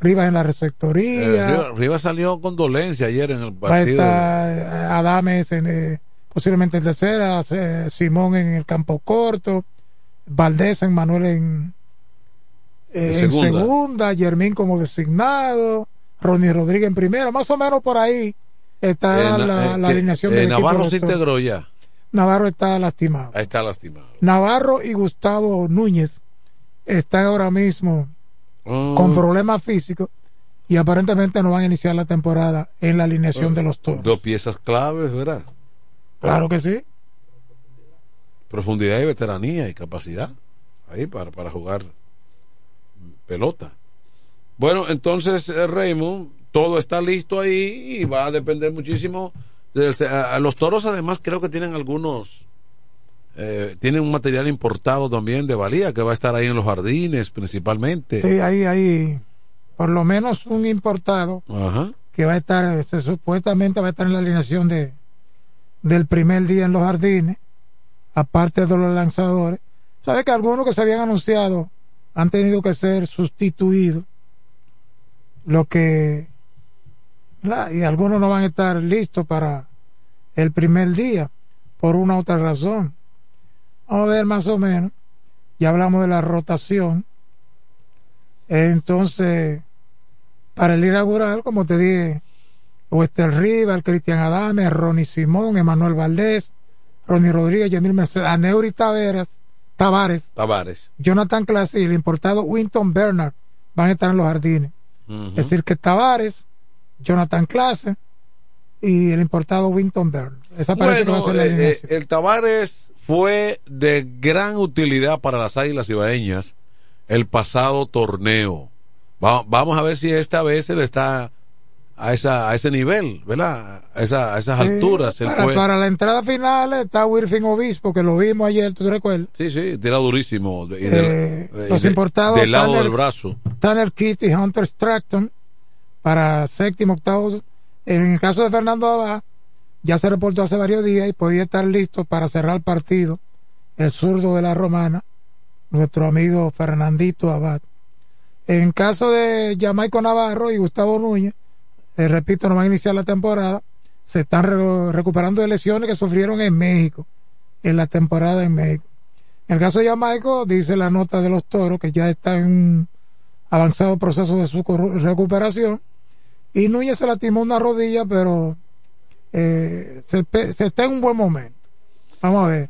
S19: Rivas en la receptoría.
S15: Eh, Rivas, salió con dolencia ayer en el partido.
S19: eh, Adames en, eh, posiblemente en tercera, eh, Simón en el campo corto, Valdés en Manuel en,
S15: En segunda.
S19: segunda, Yermín como designado, Ronnie Rodríguez en primera, más o menos por ahí está la, la alineación del
S15: Navarro se integró ya.
S19: Navarro está lastimado.
S15: Está lastimado.
S19: Navarro y Gustavo Núñez están ahora mismo
S15: Mm.
S19: con problemas físicos y aparentemente no van a iniciar la temporada en la alineación de los Toros.
S15: Dos piezas claves, ¿verdad?
S19: Claro que sí.
S15: Profundidad y veteranía y capacidad ahí para, para jugar pelota. Bueno, entonces, eh, Raymond, todo está listo ahí y va a depender muchísimo. del- a, a los toros, además, creo que tienen algunos. Eh, tienen un material importado también de valía que va a estar ahí en los jardines principalmente.
S19: Sí, ahí hay por lo menos un importado
S15: Ajá.
S19: que va a estar, este, supuestamente va a estar en la alineación de del primer día en los jardines, aparte de los lanzadores. Sabe que algunos que se habían anunciado han tenido que ser sustituidos, lo que y algunos no van a estar listos para el primer día por una u otra razón. Vamos a ver más o menos. Ya hablamos de la rotación. Entonces, para el inaugural, como te dije, Wester Rivas, Cristian Adame, Ronnie Simón, Emanuel Valdés, Ronnie Rodríguez, Yamil Mercedes, Aneuri Taveras, Tavares,
S15: Tavares.
S19: Jonathan Clase y el importado Winton Bernard van a estar en los jardines. Es decir, que Tavares, Jonathan Clase y el importado Winton Bernard. Esa parece que va a ser la
S15: eh, eh, el Tavares fue de gran utilidad para las Águilas Ibaeñas el pasado torneo. Va- vamos a ver si esta vez él está a esa a ese nivel, ¿verdad? A, esa- a esas
S19: Sí,
S15: alturas.
S19: Para,
S15: fue-
S19: para la entrada final está Wilfin Obispo, que lo vimos ayer, ¿tú te recuerdas?
S15: sí, sí, tira durísimo. y
S19: Eh,
S15: del-
S19: los
S15: de-
S19: importados
S15: Del lado
S19: Tanner-
S15: del brazo.
S19: Tanner Kitt y Hunter Stratton para séptimo, octavo. En el caso de Fernando Abad, ya se reportó hace varios días y podía estar listo para cerrar el partido. El zurdo de la romana, nuestro amigo Fernandito Abad. En caso de Jamaico Navarro y Gustavo Núñez, eh, repito, no van a iniciar la temporada. Se están re- recuperando de lesiones que sufrieron en México, en la temporada en México. En el caso de Jamaico, dice la nota de los toros que ya está en un avanzado proceso de su recuperación. Y Núñez se lastimó una rodilla, pero eh, se, se está en un buen momento. Vamos a ver.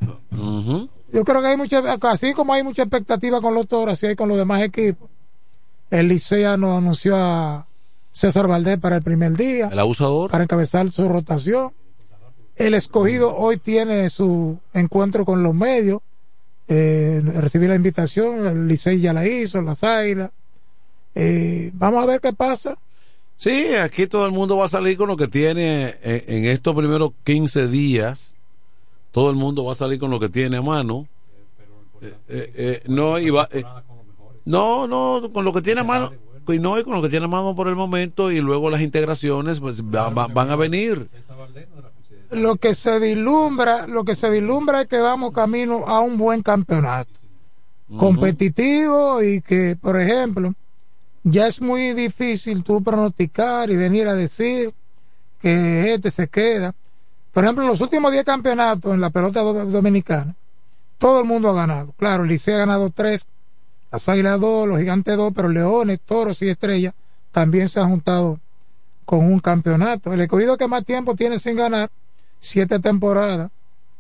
S19: Yo creo que hay mucha, así como hay mucha expectativa con los toros, así hay con los demás equipos. El Licea nos anunció a César Valdés para el primer día,
S15: El abusador.
S19: para encabezar su rotación. El escogido hoy tiene su encuentro con los medios. Eh, recibí la invitación, el Licey ya la hizo, las águilas. Eh, vamos a ver qué pasa.
S15: Sí, aquí todo el mundo va a salir con lo que tiene en, en estos primeros 15 días. Todo el mundo va a salir con lo que tiene a mano. Eh, eh, eh, no, y va, eh, no, no, con lo que tiene a mano. Y no, y con lo que tiene a mano por el momento. Y luego las integraciones pues, va- va- van a venir.
S19: Lo que se vislumbra, lo que se vislumbra es que vamos camino a un buen campeonato. Competitivo y que, por ejemplo, ya es muy difícil tú pronosticar y venir a decir que este se queda. Por ejemplo, en los últimos 10 campeonatos en la pelota do- dominicana, todo el mundo ha ganado. Claro, el ha ganado 3, las Águilas 2, los Gigantes 2, pero Leones, Toros y Estrellas también se han juntado con un campeonato. El escogido que más tiempo tiene sin ganar, siete temporadas,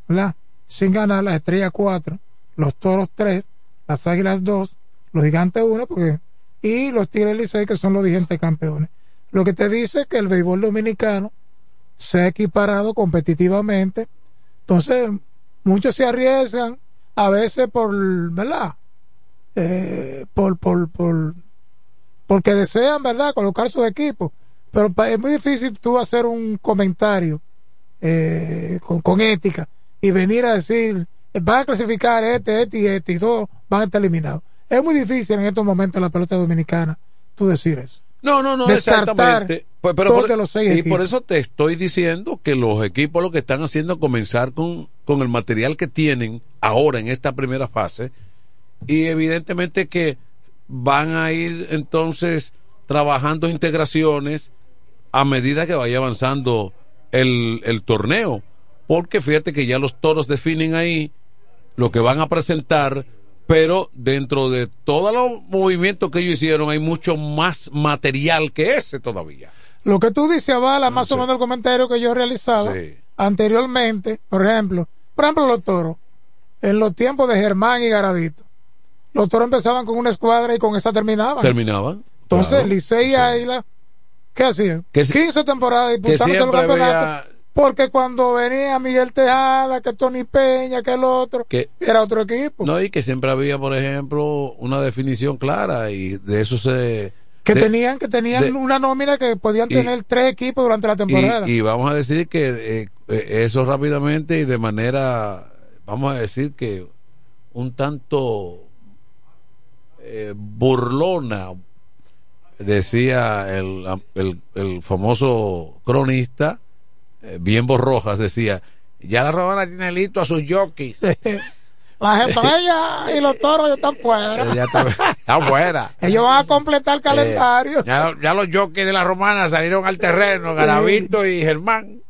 S19: ¿verdad? Sin ganar, las Estrellas 4, los Toros 3, las Águilas 2, los Gigantes 1, porque, y los Tigres Licey, que son los vigentes campeones. Lo que te dice que el béisbol dominicano se ha equiparado competitivamente. Entonces, muchos se arriesgan, a veces por, ¿verdad? Eh, por, por, por, porque desean, ¿verdad?, colocar sus equipos. Pero es muy difícil tú hacer un comentario eh, con, ética y venir a decir, van a clasificar este, este y este y todos van a estar eliminados. Es muy difícil en estos momentos en la pelota dominicana tú decir eso.
S15: No, no, no,
S19: Descartar
S15: exactamente. Pues, pero
S19: dos
S15: por-
S19: los seis
S15: y
S19: equipos.
S15: por eso te estoy diciendo que los equipos lo que están haciendo es comenzar con, con el material que tienen ahora en esta primera fase y evidentemente que van a ir entonces trabajando integraciones a medida que vaya avanzando el, el torneo. Porque fíjate que ya los toros definen ahí lo que van a presentar, pero dentro de todos los movimientos que ellos hicieron hay mucho más material que ese todavía.
S19: Lo que tú dices avala más o menos el comentario que yo realizaba
S15: Sí.
S19: anteriormente, por ejemplo, por ejemplo los toros, en los tiempos de Germán y Garavito, los toros empezaban con una escuadra y con esa terminaban.
S15: Terminaban.
S19: Entonces,
S15: claro.
S19: Licey y Águila, ¿qué hacían?
S15: Que si-
S19: 15 temporadas disputándose los campeonatos. Porque cuando venía Miguel Tejada, que Tony Peña, que el otro,
S15: Que,
S19: era otro equipo.
S15: no, y que siempre había, por ejemplo, una definición clara y de eso se...
S19: que
S15: de-
S19: tenían que tenían
S15: de-
S19: una nómina que podían
S15: y-
S19: tener tres equipos durante la temporada.
S15: Y, y vamos a decir que eh, eh, eso rápidamente y de manera, vamos a decir que un tanto eh, burlona, decía el, el, el famoso cronista, bien Rojas, decía, ya la romana tiene listo a sus jockeys.
S19: Las estrellas y los toros ya están fuera.
S15: Ya está, está fuera.
S19: Ellos van a completar el calendario.
S15: Eh, ya, ya los jockeys de la romana salieron al terreno, Garavito y Germán.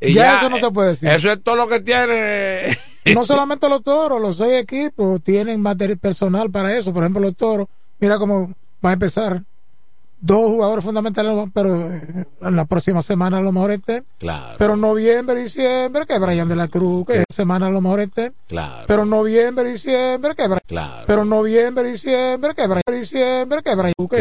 S15: Y
S19: Ya eso no se puede decir.
S15: Eso es todo lo que tiene.
S19: no solamente los toros, los seis equipos tienen material personal para eso. Por ejemplo, los toros, mira cómo va a empezar. Dos jugadores fundamentales, pero eh, en la próxima semana a lo mejor estén.
S15: Claro,
S19: Pero noviembre, diciembre, que Brian de la Cruz, que esta semana a lo mejor estén.
S15: claro,
S19: Pero noviembre, diciembre, que Brian.
S15: claro.
S19: Pero noviembre, diciembre, que Brian, diciembre, que Brian, que